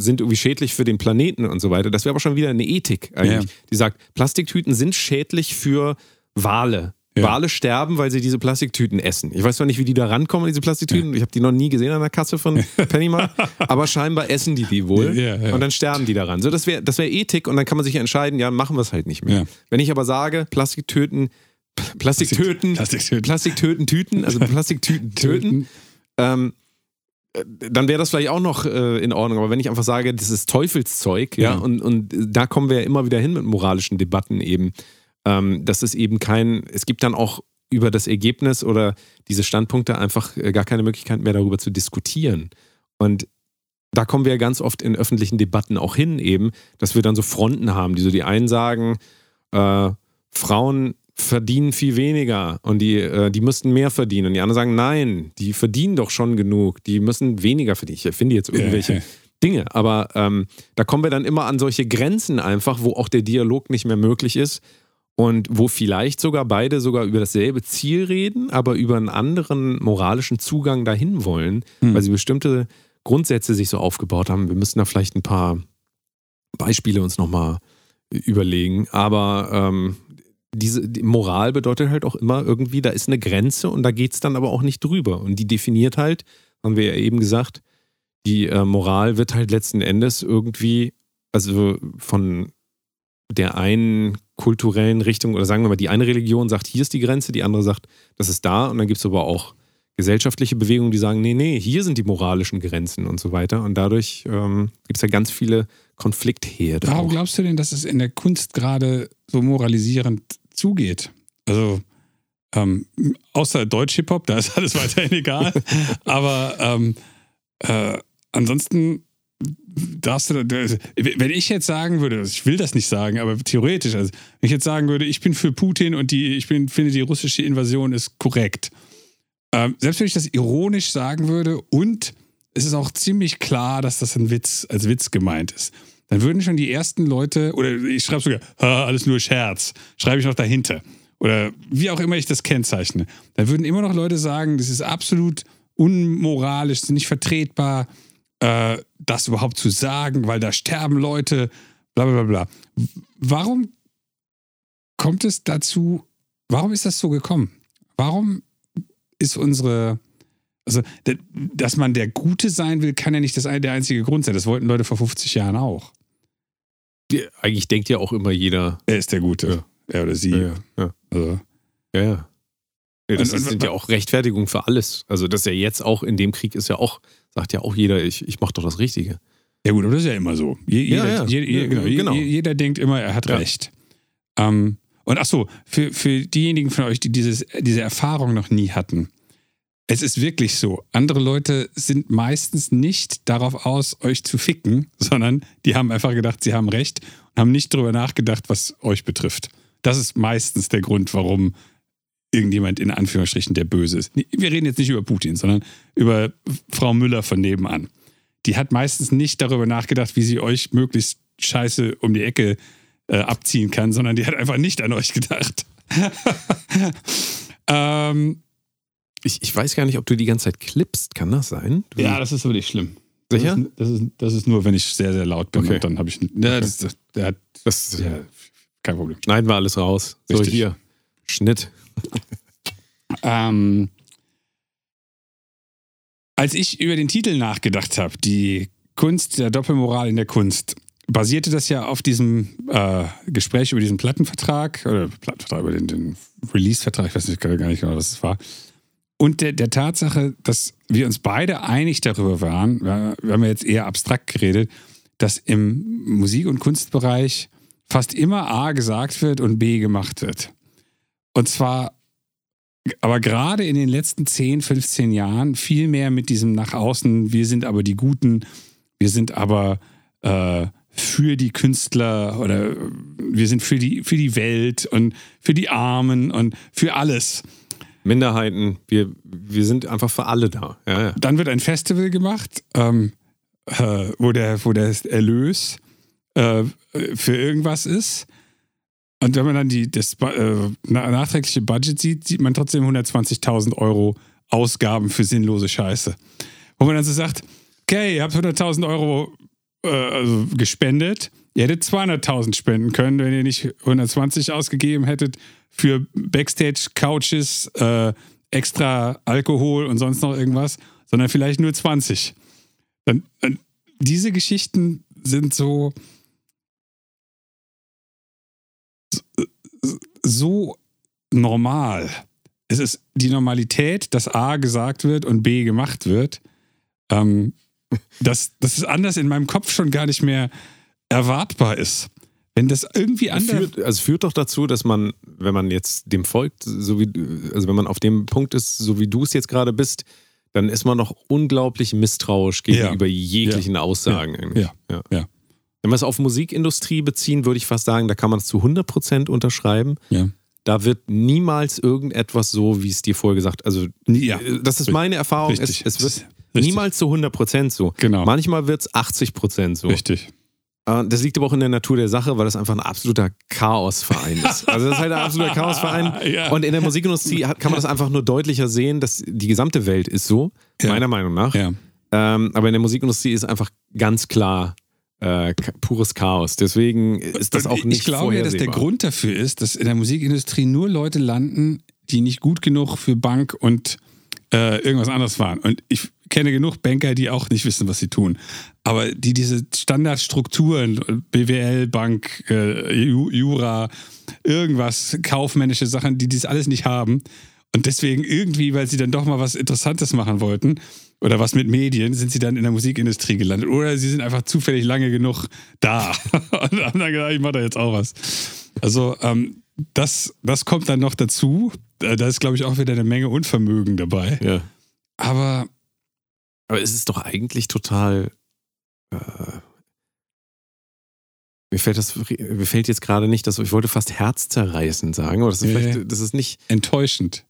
sind irgendwie schädlich für den Planeten und so weiter. Das wäre aber schon wieder eine Ethik eigentlich, Ja. die sagt, Plastiktüten sind schädlich für Wale. Ja. Wale sterben, weil sie diese Plastiktüten essen. Ich weiß zwar nicht, wie die da rankommen, diese Plastiktüten. Ich habe die noch nie gesehen an der Kasse von Pennymark, aber scheinbar essen die die wohl Ja, ja. und dann sterben die daran. So, das wäre das wär Ethik und dann kann man sich entscheiden, ja, machen wir es halt nicht mehr. Ja. Wenn ich aber sage, Plastiktöten, Plastiktöten, Plastiktöten. Plastiktöten, Tüten, also Plastiktüten töten, ähm, äh, dann wäre das vielleicht auch noch äh, in Ordnung. Aber wenn ich einfach sage, das ist Teufelszeug, ja, Ja. Und, und da kommen wir ja immer wieder hin mit moralischen Debatten eben. Ähm, das ist eben kein, es gibt dann auch über das Ergebnis oder diese Standpunkte einfach äh, gar keine Möglichkeit mehr darüber zu diskutieren. Und da kommen wir ja ganz oft in öffentlichen Debatten auch hin, eben, dass wir dann so Fronten haben, die so die einen sagen, äh, Frauen verdienen viel weniger und die, äh, die müssten mehr verdienen. Und die anderen sagen, nein, die verdienen doch schon genug, die müssen weniger verdienen. Ich finde jetzt irgendwelche ja. Dinge, aber ähm, da kommen wir dann immer an solche Grenzen einfach, wo auch der Dialog nicht mehr möglich ist und wo vielleicht sogar beide sogar über dasselbe Ziel reden, aber über einen anderen moralischen Zugang dahin wollen, Hm. weil sie bestimmte Grundsätze sich so aufgebaut haben. Wir müssen da vielleicht ein paar Beispiele uns nochmal überlegen, aber ähm, diese die Moral bedeutet halt auch immer irgendwie, da ist eine Grenze und da geht es dann aber auch nicht drüber. Und die definiert halt, haben wir ja eben gesagt, die äh, Moral wird halt letzten Endes irgendwie, also von der einen kulturellen Richtung, oder sagen wir mal, die eine Religion sagt, hier ist die Grenze, die andere sagt, das ist da. Und dann gibt es aber auch gesellschaftliche Bewegungen, die sagen, nee, nee, hier sind die moralischen Grenzen und so weiter. Und dadurch ähm, gibt es ja ganz viele Konfliktherde. Warum auch. glaubst du denn, dass es in der Kunst gerade so moralisierend zugeht? Also, ähm, außer Deutsch-Hip-Hop, da ist alles weiterhin egal. Aber ähm, äh, ansonsten darfst du, da- wenn ich jetzt sagen würde, also ich will das nicht sagen, aber theoretisch, also wenn ich jetzt sagen würde, ich bin für Putin und die, ich bin, finde, die russische Invasion ist korrekt. Ähm, selbst wenn ich das ironisch sagen würde und es ist auch ziemlich klar, dass das ein Witz, als Witz gemeint ist, dann würden schon die ersten Leute, oder ich schreibe sogar, "Ha, alles nur Scherz, schreibe ich noch dahinter. Oder wie auch immer ich das kennzeichne. Dann würden immer noch Leute sagen, das ist absolut unmoralisch, nicht vertretbar, äh, das überhaupt zu sagen, weil da sterben Leute, bla bla bla. Warum kommt es dazu, warum ist das so gekommen? Warum ist unsere Also, dass man der Gute sein will, kann ja nicht das, der einzige Grund sein. Das wollten Leute vor 50 Jahren auch. Eigentlich denkt ja auch immer jeder. Er ist der Gute. Er oder sie. Ja, ja. Also, Ja, ja. Ja, das Und- sind ja auch Rechtfertigungen für alles. Also, das ist ja jetzt auch in dem Krieg ist ja auch, sagt ja auch jeder, ich, ich mache doch das Richtige. ja, gut, aber das ist ja immer so. Je, Ja, jeder, ja. je- je- Ja, genau, genau. je- jeder denkt immer, er hat Ja. recht. Ähm, und ach so, für, für diejenigen von euch, die dieses, diese Erfahrung noch nie hatten, es ist wirklich so. Andere Leute sind meistens nicht darauf aus, euch zu ficken, sondern die haben einfach gedacht, sie haben recht und haben nicht darüber nachgedacht, was euch betrifft. Das ist meistens der Grund, warum irgendjemand in Anführungsstrichen der Böse ist. Wir reden jetzt nicht über Putin, sondern über Frau Müller von nebenan. Die hat meistens nicht darüber nachgedacht, wie sie euch möglichst scheiße um die Ecke äh, abziehen kann, sondern die hat einfach nicht an euch gedacht. ähm, Ich, ich weiß gar nicht, ob du die ganze Zeit klippst. Kann das sein? Du, ja, das ist aber nicht schlimm. Sicher? Das ist, das, ist, das ist nur, wenn ich sehr, sehr laut bin. Okay. Und dann habe ich. Ja, das, das, hat, das ja, kein Problem. schneiden wir alles raus. So, Richtig. hier. Schnitt. Ähm, als ich über den Titel nachgedacht habe, die Kunst der Doppelmoral in der Kunst, basierte das ja auf diesem äh, Gespräch über diesen Plattenvertrag, oder Plattenvertrag, über den, den Release-Vertrag, ich weiß nicht, gar nicht genau, was es war. Und der, der Tatsache, dass wir uns beide einig darüber waren, wir, haben ja jetzt eher abstrakt geredet, dass im Musik- und Kunstbereich fast immer A gesagt wird und B gemacht wird. Und zwar aber gerade in den letzten 10, 15 Jahren viel mehr mit diesem nach außen, wir sind aber die Guten, wir sind aber äh, für die Künstler oder wir sind für die, für die Welt und für die Armen und für alles. Minderheiten, wir, wir sind einfach für alle da. Ja, ja. Dann wird ein Festival gemacht, ähm, äh, wo, der, wo der Erlös äh, für irgendwas ist. Und wenn man dann die, das äh, na- nachträgliche Budget sieht, sieht man trotzdem 120.000 Euro Ausgaben für sinnlose Scheiße. Wo man dann so sagt, okay, ihr habt 100.000 Euro äh, also gespendet, ihr hättet 200.000 spenden können, wenn ihr nicht 120 ausgegeben hättet für Backstage-Couches, äh, extra Alkohol und sonst noch irgendwas, sondern vielleicht nur 20. Dann, dann, diese Geschichten sind so, so normal. Es ist die Normalität, dass A gesagt wird und B gemacht wird. Ähm, dass, dass es anders in meinem Kopf schon gar nicht mehr erwartbar ist. Wenn das irgendwie anders. Führt, also es führt doch dazu, dass man, wenn man jetzt dem folgt, so wie, also wenn man auf dem Punkt ist, so wie du es jetzt gerade bist, dann ist man noch unglaublich misstrauisch gegenüber jeglichen Aussagen. eigentlich. Ja. Ja. Ja. Wenn wir es auf Musikindustrie beziehen, würde ich fast sagen, da kann man es zu 100% unterschreiben. Ja. Da wird niemals irgendetwas so, wie es dir vorher gesagt Also, Ja. äh, das ist meine Erfahrung. Es, Richtig. es wird Richtig. niemals zu 100% so. Genau. Manchmal wird es 80% so. Richtig. Äh, Das liegt aber auch in der Natur der Sache, weil das einfach ein absoluter Chaosverein ist. Also das ist halt ein absoluter Chaosverein. Ja. Und in der Musikindustrie kann man das einfach nur deutlicher sehen, dass die gesamte Welt ist so, Ja. meiner Meinung nach. Ja. Ähm, aber in der Musikindustrie ist einfach ganz klar äh, pures Chaos. Deswegen ist das auch ich- nicht Ich glaube ja, dass der. Grund dafür ist, dass in der Musikindustrie nur Leute landen, die nicht gut genug für Bank und äh, irgendwas anderes waren. Und ich kenne genug Banker, die auch nicht wissen, was sie tun. Aber die diese Standardstrukturen, BWL, Bank, äh, Ju- Jura, irgendwas, kaufmännische Sachen, die dies alles nicht haben. Und deswegen irgendwie, weil sie dann doch mal was Interessantes machen wollten oder was mit Medien, sind sie dann in der Musikindustrie gelandet. Oder sie sind einfach zufällig lange genug da und haben dann gedacht, ich mache da jetzt auch was. Also ähm, das, das kommt dann noch dazu. Äh, Da ist, glaube ich, auch wieder eine Menge Unvermögen dabei. Ja. Aber Aber es ist doch eigentlich total. Äh, mir fällt das, mir fällt jetzt gerade nicht, dass ich wollte fast herzzerreißend sagen, aber das ist ja. das ist nicht. enttäuschend.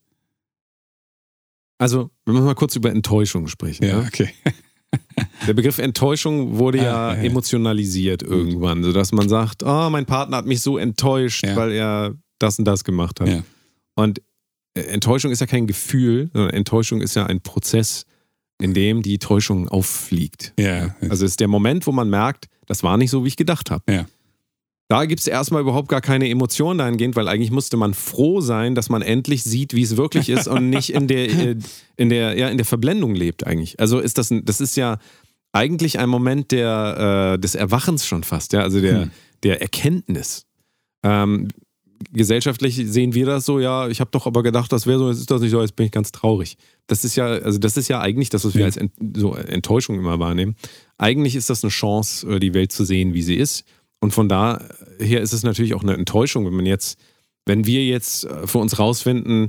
Also, wir müssen mal kurz über Enttäuschung sprechen. Ja, Ja? okay. Der Begriff Enttäuschung wurde ja, Ja, ja, ja. emotionalisiert irgendwann, sodass man sagt, oh, mein Partner hat mich so enttäuscht, Ja. weil er das und das gemacht hat. Ja. Und äh, Enttäuschung ist ja kein Gefühl, sondern Enttäuschung ist ja ein Prozess, in dem die Täuschung auffliegt. Ja, Also es ist der Moment, wo man merkt, das war nicht so, wie ich gedacht habe. Ja. da gibt es erstmal überhaupt gar keine Emotionen dahingehend, weil eigentlich musste man froh sein, dass man endlich sieht, wie es wirklich ist und nicht in der, äh, in der, ja, in der Verblendung lebt eigentlich. Also ist das, ein, das ist ja eigentlich ein Moment der, äh, des Erwachens schon fast, ja, also der, hm. der Erkenntnis. Ähm, gesellschaftlich sehen wir das so, ja, ich habe doch aber gedacht, das wäre so, jetzt ist das nicht so, jetzt bin ich ganz traurig. Das ist ja, also das ist ja eigentlich das, was wir als Ent, so Enttäuschung immer wahrnehmen. Eigentlich ist das eine Chance, äh, die Welt zu sehen, wie sie ist. Und von daher ist es natürlich auch eine Enttäuschung, wenn man jetzt, wenn wir jetzt äh, für uns rausfinden,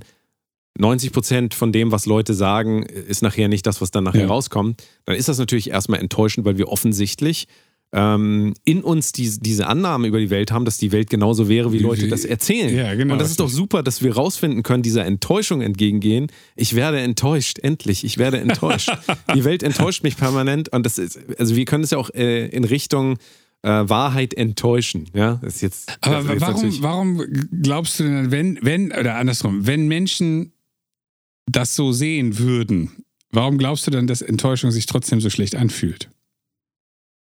90 Prozent von dem, was Leute sagen, ist nachher nicht das, was dann nachher ja. rauskommt, dann ist das natürlich erstmal enttäuschend, weil wir offensichtlich ähm, in uns die, diese Annahme über die Welt haben, dass die Welt genauso wäre, wie Leute das erzählen. Ja, genau, und das ist doch super, dass wir rausfinden können, dieser Enttäuschung entgegengehen. Ich werde enttäuscht, endlich, ich werde enttäuscht. die Welt enttäuscht mich permanent und das ist, also wir können es ja auch äh, in Richtung äh, Wahrheit enttäuschen. Ja, das ist jetzt. Aber jetzt warum, warum glaubst du denn, wenn, wenn, oder andersrum, wenn Menschen das so sehen würden, warum glaubst du dann, dass Enttäuschung sich trotzdem so schlecht anfühlt?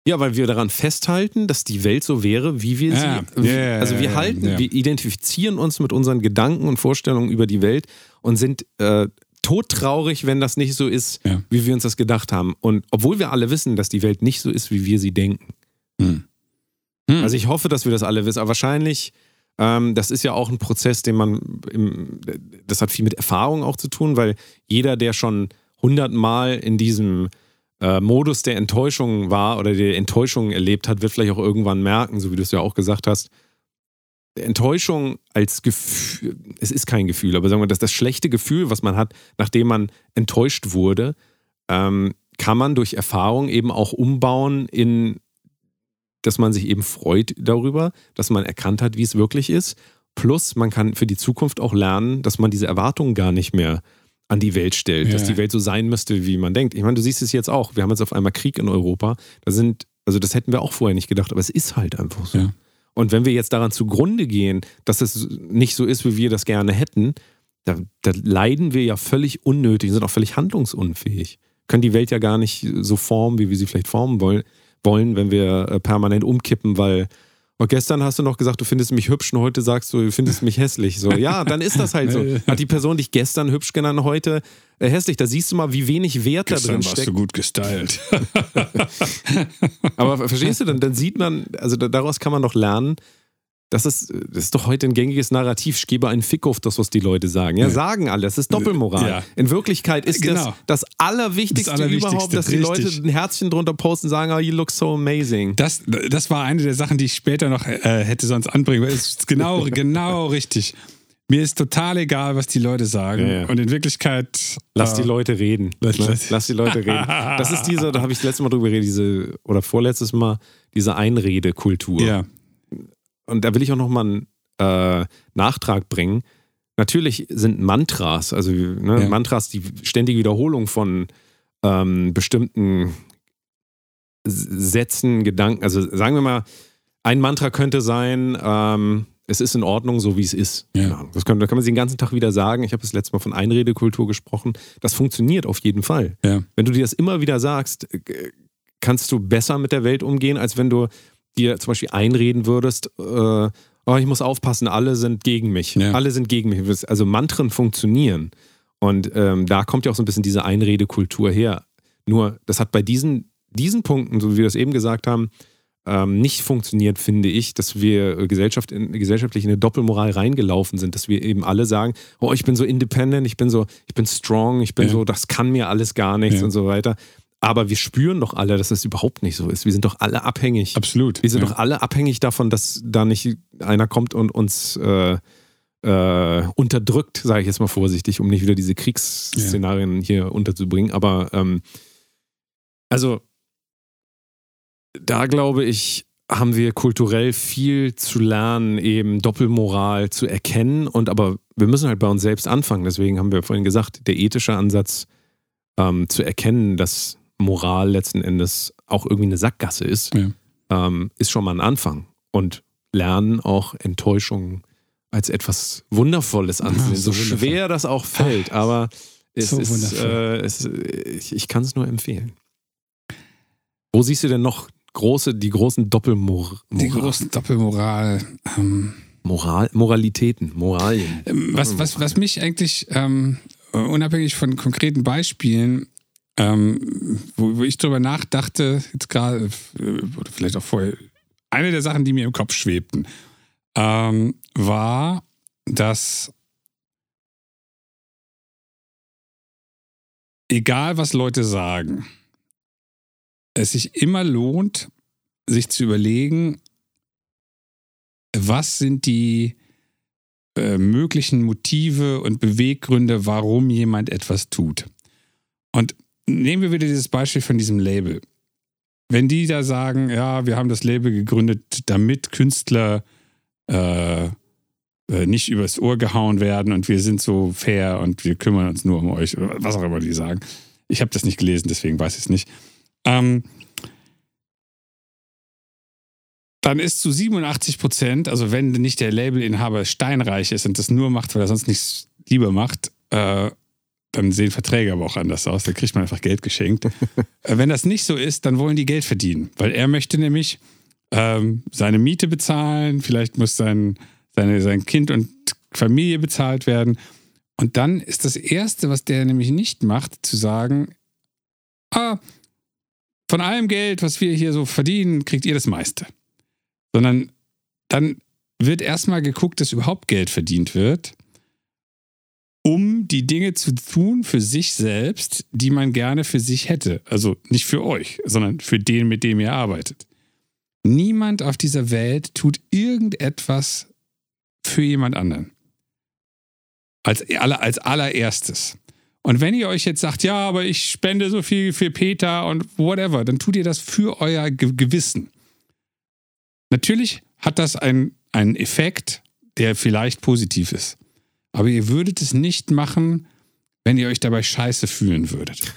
Ja, weil wir daran festhalten, dass die Welt so wäre, wie wir ja, sie. Yeah, also wir halten, yeah. wir identifizieren uns mit unseren Gedanken und Vorstellungen über die Welt und sind äh, todtraurig, wenn das nicht so ist, ja. wie wir uns das gedacht haben. Und obwohl wir alle wissen, dass die Welt nicht so ist, wie wir sie denken. Hm. Hm. Also ich hoffe, dass wir das alle wissen. Aber wahrscheinlich, ähm, das ist ja auch ein Prozess, den man, im, das hat viel mit Erfahrung auch zu tun, weil jeder, der schon hundertmal in diesem äh, Modus der Enttäuschung war oder der Enttäuschung erlebt hat, wird vielleicht auch irgendwann merken, so wie du es ja auch gesagt hast, Enttäuschung als Gefühl, es ist kein Gefühl, aber sagen wir, dass das schlechte Gefühl, was man hat, nachdem man enttäuscht wurde, ähm, kann man durch Erfahrung eben auch umbauen in, dass man sich eben freut darüber, dass man erkannt hat, wie es wirklich ist. Plus, man kann für die Zukunft auch lernen, dass man diese Erwartungen gar nicht mehr an die Welt stellt, ja. dass die Welt so sein müsste, wie man denkt. Ich meine, du siehst es jetzt auch. Wir haben jetzt auf einmal Krieg in Europa. Da sind, also das hätten wir auch vorher nicht gedacht, aber es ist halt einfach so. Ja. Und wenn wir jetzt daran zugrunde gehen, dass es nicht so ist, wie wir das gerne hätten, da, da leiden wir ja völlig unnötig, sind auch völlig handlungsunfähig. Können die Welt ja gar nicht so formen, wie wir sie vielleicht formen wollen, wollen wenn wir äh, permanent umkippen, weil und gestern hast du noch gesagt, du findest mich hübsch und heute sagst du, du findest mich hässlich. So, ja, dann ist das halt so. Hat die Person dich gestern hübsch genannt, heute äh, hässlich. Da siehst du mal, wie wenig Wert gestern da drin steckt. warst du gut gestylt. Aber verstehst du, dann, dann sieht man, also daraus kann man doch lernen, das ist, das ist doch heute ein gängiges Narrativ. Ich gebe einen Fick auf das, was die Leute sagen. Ja, ja. sagen alle. Das ist Doppelmoral. Ja. In Wirklichkeit ist genau. das das Allerwichtigste, das Allerwichtigste überhaupt, dass richtig. die Leute ein Herzchen drunter posten und sagen, oh, you look so amazing. Das, das war eine der Sachen, die ich später noch äh, hätte sonst anbringen. Es ist genau, genau richtig. Mir ist total egal, was die Leute sagen. Ja, ja. Und in Wirklichkeit. Lass äh, die Leute reden. Lass, ne? lass die Leute reden. Das ist diese, da habe ich das letzte Mal drüber geredet, diese, oder vorletztes Mal, diese Einredekultur. Ja und da will ich auch nochmal einen äh, Nachtrag bringen. Natürlich sind Mantras, also ne, ja. Mantras die ständige Wiederholung von ähm, bestimmten Sätzen, Gedanken. Also sagen wir mal, ein Mantra könnte sein, ähm, es ist in Ordnung, so wie es ist. Ja. Das kann, da kann man sich den ganzen Tag wieder sagen. Ich habe das letzte Mal von Einredekultur gesprochen. Das funktioniert auf jeden Fall. Ja. Wenn du dir das immer wieder sagst, äh, kannst du besser mit der Welt umgehen, als wenn du dir zum Beispiel einreden würdest, äh, oh, ich muss aufpassen, alle sind gegen mich. Ja. Alle sind gegen mich. Also Mantren funktionieren. Und ähm, da kommt ja auch so ein bisschen diese Einredekultur her. Nur, das hat bei diesen, diesen Punkten, so wie wir das eben gesagt haben, ähm, nicht funktioniert, finde ich, dass wir Gesellschaft in, gesellschaftlich in eine Doppelmoral reingelaufen sind, dass wir eben alle sagen, oh, ich bin so independent, ich bin so, ich bin strong, ich bin ja. so, das kann mir alles gar nichts ja. und so weiter. Aber wir spüren doch alle, dass es überhaupt nicht so ist. Wir sind doch alle abhängig. Absolut. Wir sind ja. doch alle abhängig davon, dass da nicht einer kommt und uns äh, äh, unterdrückt, sage ich jetzt mal vorsichtig, um nicht wieder diese Kriegsszenarien ja. hier unterzubringen. Aber ähm, also da glaube ich, haben wir kulturell viel zu lernen, eben Doppelmoral zu erkennen. Und aber wir müssen halt bei uns selbst anfangen. Deswegen haben wir vorhin gesagt, der ethische Ansatz ähm, zu erkennen, dass Moral letzten Endes auch irgendwie eine Sackgasse ist, ja. ähm, ist schon mal ein Anfang. Und lernen auch Enttäuschungen als etwas Wundervolles anzusehen. Ja, so, so schwer das auch fällt, aber es so ist, äh, es, ich, ich kann es nur empfehlen. Wo siehst du denn noch große, die großen Doppelmoral. Die großen Doppelmoral. Ähm, Moral, Moralitäten, Moralien. ähm, was, was, was mich eigentlich, ähm, unabhängig von konkreten Beispielen, ähm, wo, wo ich drüber nachdachte, jetzt gerade, äh, oder vielleicht auch vorher, eine der Sachen, die mir im Kopf schwebten, ähm, war, dass egal was Leute sagen, es sich immer lohnt, sich zu überlegen, was sind die äh, möglichen Motive und Beweggründe, warum jemand etwas tut. Und nehmen wir wieder dieses Beispiel von diesem Label. Wenn die da sagen, ja, wir haben das Label gegründet, damit Künstler äh, äh, nicht übers Ohr gehauen werden und wir sind so fair und wir kümmern uns nur um euch, oder was auch immer die sagen. Ich habe das nicht gelesen, deswegen weiß ich es nicht. Ähm, dann ist zu 87 Prozent, also wenn nicht der Labelinhaber steinreich ist und das nur macht, weil er sonst nichts lieber macht, äh, dann sehen Verträge aber auch anders aus. Da kriegt man einfach Geld geschenkt. äh, wenn das nicht so ist, dann wollen die Geld verdienen, weil er möchte nämlich ähm, seine Miete bezahlen, vielleicht muss sein, seine, sein Kind und Familie bezahlt werden. Und dann ist das Erste, was der nämlich nicht macht, zu sagen, ah, von allem Geld, was wir hier so verdienen, kriegt ihr das meiste sondern dann wird erstmal geguckt, dass überhaupt Geld verdient wird, um die Dinge zu tun für sich selbst, die man gerne für sich hätte. Also nicht für euch, sondern für den, mit dem ihr arbeitet. Niemand auf dieser Welt tut irgendetwas für jemand anderen. Als, als allererstes. Und wenn ihr euch jetzt sagt, ja, aber ich spende so viel für Peter und whatever, dann tut ihr das für euer Gewissen. Natürlich hat das einen Effekt, der vielleicht positiv ist. Aber ihr würdet es nicht machen, wenn ihr euch dabei scheiße fühlen würdet.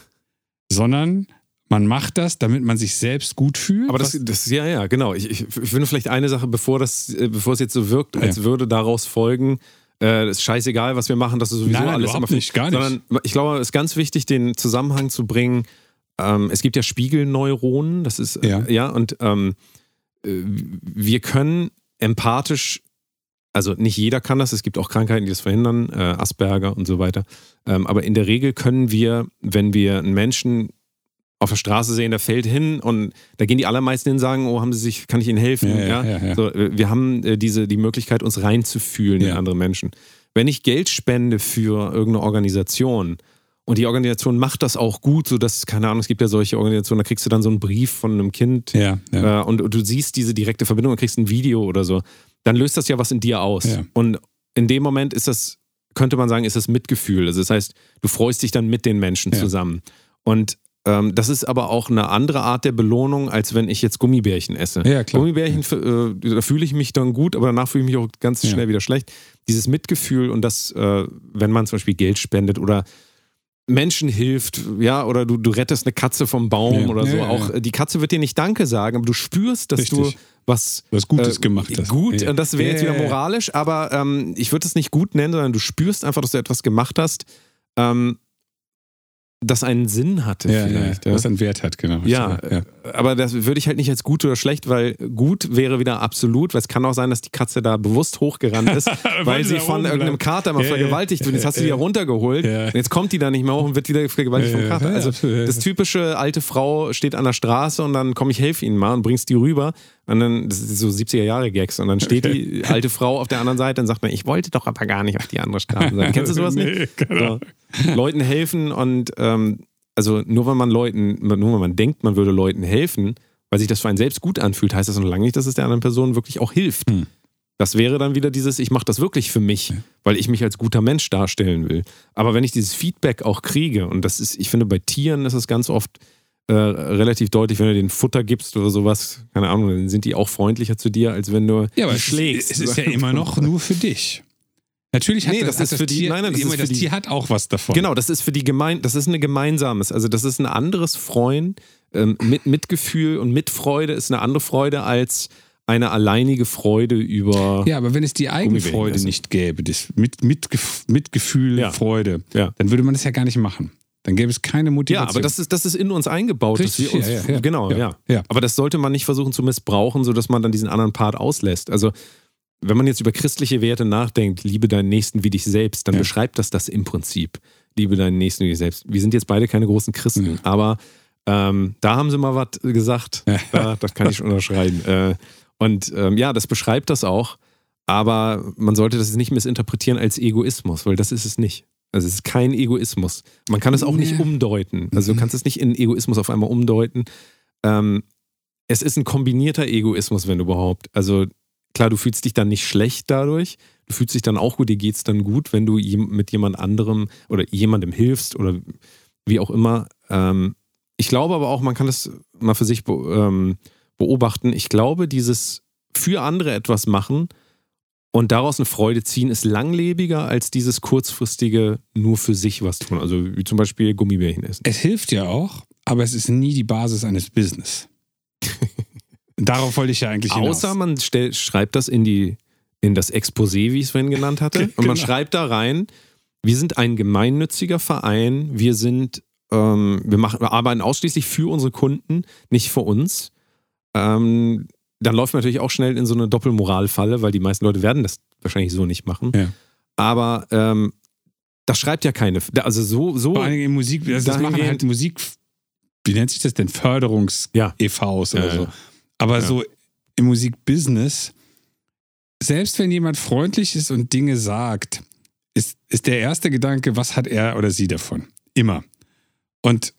Sondern man macht das, damit man sich selbst gut fühlt. Aber das, das ja, ja, genau. Ich, ich, finde vielleicht eine Sache, bevor, das, äh, bevor es jetzt so wirkt, als ja. würde daraus folgen, äh, ist scheißegal, was wir machen, das ist sowieso nein, nein, alles immer nicht, gar nicht. Sondern ich glaube, es ist ganz wichtig, den Zusammenhang zu bringen. Ähm, es gibt ja Spiegelneuronen, das ist, ja, äh, ja und ähm, äh, wir können empathisch, also nicht jeder kann das, es gibt auch Krankheiten, die das verhindern, äh, Asperger und so weiter. Ähm, aber in der Regel können wir, wenn wir einen Menschen auf der Straße sehen, der fällt hin und da gehen die allermeisten hin und sagen, oh, haben sie sich, kann ich ihnen helfen? Ja, ja, ja, so, äh, wir haben äh, diese, die Möglichkeit, uns reinzufühlen in andere Menschen. Wenn ich Geld spende für irgendeine Organisation, und die Organisation macht das auch gut, sodass, keine Ahnung, es gibt ja solche Organisationen, da kriegst du dann so einen Brief von einem Kind ja, ja. Äh, und, und, du siehst diese direkte Verbindung und kriegst ein Video oder so. Dann löst das ja was in dir aus. Ja. Und in dem Moment ist das, könnte man sagen, ist das Mitgefühl. Also das heißt, du freust dich dann mit den Menschen zusammen. Und ähm, das ist aber auch eine andere Art der Belohnung, als wenn ich jetzt Gummibärchen esse. Ja, klar. Gummibärchen, äh, da fühle ich mich dann gut, aber danach fühle ich mich auch ganz schnell wieder schlecht. Dieses Mitgefühl und das, äh, wenn man zum Beispiel Geld spendet oder Menschen hilft, ja, oder du, du rettest eine Katze vom Baum Ja. oder so. Ja, ja, auch ja. die Katze wird dir nicht Danke sagen, aber du spürst, dass du Richtig. Was, Was Gutes gemacht hast. Gut, Ja. und das wäre jetzt Ja, wieder moralisch, aber ähm, ich würde es nicht gut nennen, sondern du spürst einfach, dass du etwas gemacht hast, ähm, das einen Sinn hatte ja, vielleicht. ja, Ja, was einen Wert hat, genau. ja, ja. aber das würde ich halt nicht als gut oder schlecht, weil gut wäre wieder absolut, weil es kann auch sein, dass die Katze da bewusst hochgerannt ist, weil sie von irgendeinem. Kater mal vergewaltigt wird. Jetzt hast du die ja runtergeholt. Und jetzt kommt die da nicht mehr hoch und wird wieder vergewaltigt vom Kater. Also das typische alte Frau steht an der Straße und dann komm ich helfe ihnen mal und bringst die rüber. Und dann, das ist so 70er Jahre Gags. Und dann steht die alte Frau auf der anderen Seite und sagt mir, ich wollte doch aber gar nicht auf die andere Straßenseite. Kennst du sowas nicht? Nee, genau. So. Leuten helfen und ähm, also nur wenn man Leuten, nur wenn man denkt, man würde Leuten helfen, weil sich das für einen selbst gut anfühlt, heißt das noch lange nicht, dass es der anderen Person wirklich auch hilft. Hm. Das wäre dann wieder dieses, ich mache das wirklich für mich, weil ich mich als guter Mensch darstellen will. Aber wenn ich dieses Feedback auch kriege, und das ist, ich finde, bei Tieren ist es ganz oft äh, relativ deutlich, wenn du denen Futter gibst oder sowas, keine Ahnung, dann sind die auch freundlicher zu dir, als wenn du Ja, aber die es, schlägst. es ist ja immer noch nur für dich. Natürlich hat Nee, das, das ist für die- Tier, nein, nein, das ist für das die- Tier hat auch was davon. Genau, das ist für die gemein, das ist eine gemeinsames, also das ist ein anderes Freuen, ähm, mit Mitgefühl und Mitfreude ist eine andere Freude als eine alleinige Freude über. Ja, aber wenn es die Gummibärchen Eigenfreude nicht gäbe, das mit, Mitgef Mitgefühl, Ja. Freude, Ja. dann würde man das ja gar nicht machen. Dann gäbe es keine Ja, Motivation. aber das ist, das ist in uns eingebaut. Richtig, dass wir uns, ja, ja, ja. Genau, ja. Ja, ja. Aber das sollte man nicht versuchen zu missbrauchen, sodass man dann diesen anderen Part auslässt. Also, wenn man jetzt über christliche Werte nachdenkt, liebe deinen Nächsten wie dich selbst, dann Ja. beschreibt das das im Prinzip. Liebe deinen Nächsten wie dich selbst. Wir sind jetzt beide keine großen Christen, Ja. aber ähm, da haben sie mal was gesagt. Ja. Da, das kann ich schon unterschreiben. Äh, und ähm, ja, das beschreibt das auch. Aber man sollte das nicht missinterpretieren als Egoismus, weil das ist es nicht. Also es ist kein Egoismus. Man kann es auch nicht Nee. umdeuten. Also du kannst es nicht in Egoismus auf einmal umdeuten. Ähm, es ist ein kombinierter Egoismus, wenn überhaupt. Also klar, du fühlst dich dann nicht schlecht dadurch. Du fühlst dich dann auch gut, dir geht es dann gut, wenn du mit jemand anderem oder jemandem hilfst oder wie auch immer. Ähm, ich glaube aber auch, man kann das mal für sich ähm, beobachten. Ich glaube, dieses für andere etwas machen und daraus eine Freude ziehen, ist langlebiger als dieses kurzfristige nur für sich was tun. Also wie zum Beispiel Gummibärchen essen. es hilft ja auch, aber es ist nie die Basis eines Business. Darauf wollte ich ja eigentlich hinaus. Außer man stell, schreibt das in, die, in das Exposé, wie ich es vorhin genannt hatte. Und man Genau. schreibt da rein, wir sind ein gemeinnütziger Verein, wir sind, ähm, wir, machen, wir arbeiten ausschließlich für unsere Kunden, nicht für uns. Ähm, dann läuft man natürlich auch schnell in so eine Doppelmoralfalle, weil die meisten Leute werden das wahrscheinlich so nicht machen. Ja. Aber ähm, das schreibt ja keine. Also so, so Vor Dingen in Musik, also das machen halt Musik, wie nennt sich das denn? Förderungs-EVs Ja. oder Ja, so. Aber so im Musikbusiness, selbst wenn jemand freundlich ist und Dinge sagt, ist, ist der erste Gedanke, was hat er oder sie davon? Immer. Und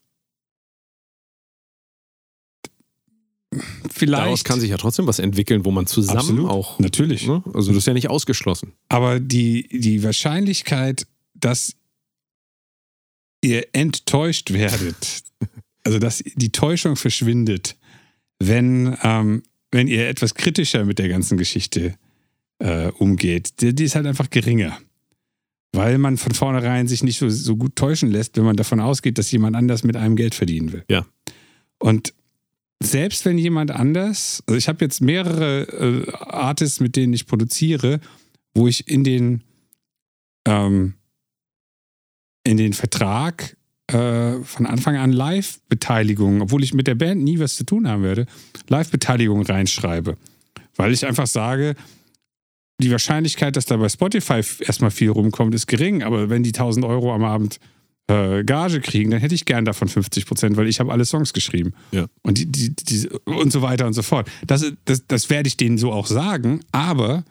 vielleicht. daraus kann sich ja trotzdem was entwickeln, wo man zusammen Absolut. auch. Natürlich. Ne? Also das ist ja nicht ausgeschlossen. Aber die, die Wahrscheinlichkeit, dass ihr enttäuscht werdet, also dass die Täuschung verschwindet, wenn, ähm, wenn ihr etwas kritischer mit der ganzen Geschichte äh, umgeht, die, die ist halt einfach geringer. Weil man von vornherein sich nicht so, so gut täuschen lässt, wenn man davon ausgeht, dass jemand anders mit einem Geld verdienen will. Ja. Und selbst wenn jemand anders, also ich habe jetzt mehrere äh, Artists, mit denen ich produziere, wo ich in den ähm, in den Vertrag äh, von Anfang an Live-Beteiligung, obwohl ich mit der Band nie was zu tun haben werde, Live-Beteiligung reinschreibe. Weil ich einfach sage, die Wahrscheinlichkeit, dass da bei Spotify erstmal viel rumkommt, ist gering, aber wenn die 1000 Euro am Abend äh, Gage kriegen, dann hätte ich gern davon 50 Prozent, weil ich habe alle Songs geschrieben. Ja. Und, die, die, die, und so weiter und so fort. Das, das, das werde ich denen so auch sagen, aber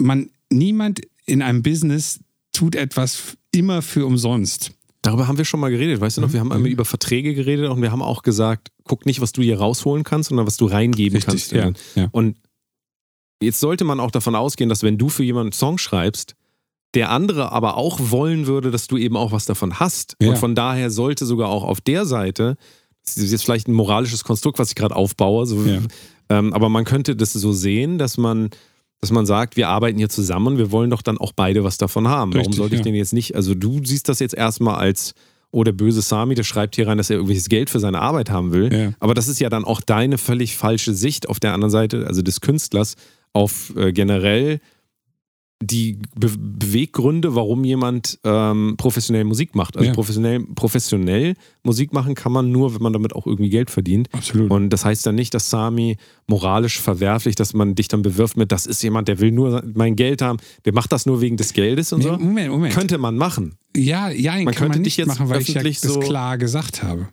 man, niemand in einem Business tut etwas immer für umsonst. Darüber haben wir schon mal geredet, weißt du noch? Wir haben einmal über Verträge geredet und wir haben auch gesagt, guck nicht, was du hier rausholen kannst, sondern was du reingeben kannst. ja, ja. Und jetzt sollte man auch davon ausgehen, dass wenn du für jemanden einen Song schreibst, der andere aber auch wollen würde, dass du eben auch was davon hast. Ja. Und von daher sollte sogar auch auf der Seite, das ist jetzt vielleicht ein moralisches Konstrukt, was ich gerade aufbaue, so, Ja. ähm, aber man könnte das so sehen, dass man, dass man sagt, wir arbeiten hier zusammen und wir wollen doch dann auch beide was davon haben. Warum Richtig, sollte ich ja. denn jetzt nicht, also du siehst das jetzt erstmal als, oh, der böse Sami, der schreibt hier rein, dass er irgendwelches Geld für seine Arbeit haben will. Aber das ist ja dann auch deine völlig falsche Sicht auf der anderen Seite, also des Künstlers, auf äh, generell die Be Beweggründe, warum jemand ähm, professionell Musik macht. Also Ja. professionell, professionell Musik machen kann man nur, wenn man damit auch irgendwie Geld verdient. Absolut. Und das heißt dann nicht, dass Sami moralisch verwerflich, dass man dich dann bewirft mit, das ist jemand, der will nur mein Geld haben, der macht das nur wegen des Geldes und Nee, so. Moment, Moment. Könnte man machen. Ja, ja, Man kann könnte man dich nicht jetzt machen, weil ich ja das so- klar gesagt habe.